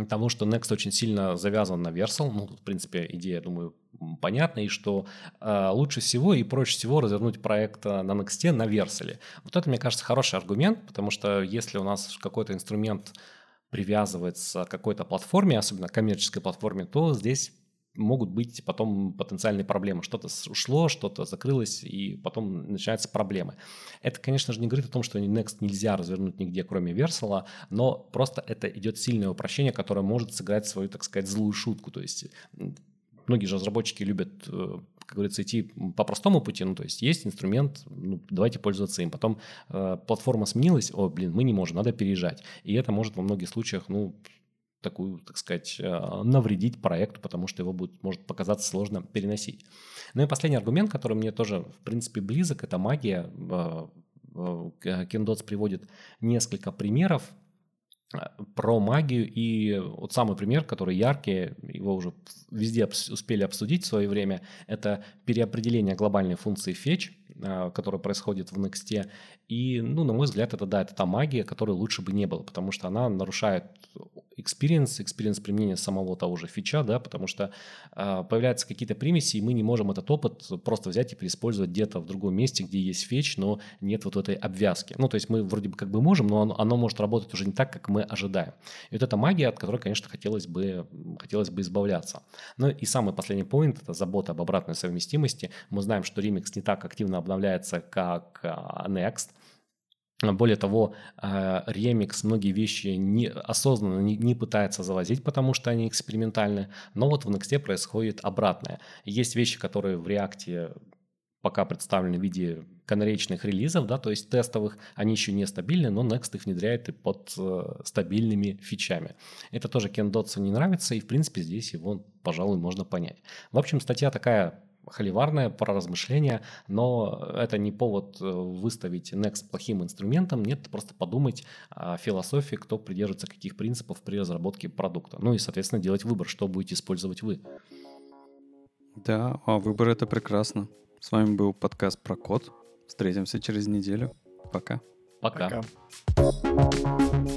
того, что Next очень сильно завязан на Versal. Ну, в принципе, идея, думаю, понятна, и что э, лучше всего и проще всего развернуть проект на Next на Versal. Вот это, мне кажется, хороший аргумент, потому что если у нас какой-то инструмент привязывается к какой-то платформе, особенно коммерческой платформе, то здесь могут быть потом потенциальные проблемы. Что-то ушло, что-то закрылось, и потом начинаются проблемы. Это, конечно же, не говорит о том, что Next нельзя развернуть нигде, кроме Versal, но просто это идет сильное упрощение, которое может сыграть свою, так сказать, злую шутку. То есть многие же разработчики любят э, как говорится, идти по простому пути, ну, то есть есть инструмент, ну, давайте пользоваться им. Потом э, платформа сменилась, о, блин, мы не можем, надо переезжать. И это может во многих случаях, ну, такую, так сказать, э, навредить проекту, потому что его будет, может показаться сложно переносить. Ну и последний аргумент, который мне тоже, в принципе, близок, это магия. Кендотс приводит несколько примеров про магию. И вот самый пример, который яркий, его уже везде успели обсудить в свое время, это переопределение глобальной функции а, которая происходит в Next. И, ну, на мой взгляд, это да, это та магия, которой лучше бы не было, потому что она нарушает experience, experience применения самого того же фича, да, потому что э, появляются какие-то примеси, и мы не можем этот опыт просто взять и переиспользовать где-то в другом месте, где есть фетч, но нет вот этой обвязки. Ну, то есть мы вроде бы как бы можем, но оно, оно может работать уже не так, как мы ожидаем. И вот эта магия, от которой, конечно, хотелось бы, хотелось бы избавляться. Ну и самый последний point – это забота об обратной совместимости. Мы знаем, что Remix не так активно обновляется, как а, Next – более того, Remix многие вещи не, осознанно не, не пытается завозить, потому что они экспериментальны, но вот в Next происходит обратное. Есть вещи, которые в React пока представлены в виде канаречных релизов, да, то есть тестовых, они еще не стабильны, но Next их внедряет и под э, стабильными фичами. Это тоже Кен Дотсу не нравится, и в принципе здесь его, пожалуй, можно понять. В общем, статья такая холиварное, про размышления, но это не повод э, выставить Next плохим инструментом, нет, просто подумать о философии, кто придерживается каких принципов при разработке продукта. Ну и, соответственно, делать выбор, что будете использовать вы. Да, а выбор это прекрасно. С вами был подкаст про код. Встретимся через неделю. Пока. Пока. Пока.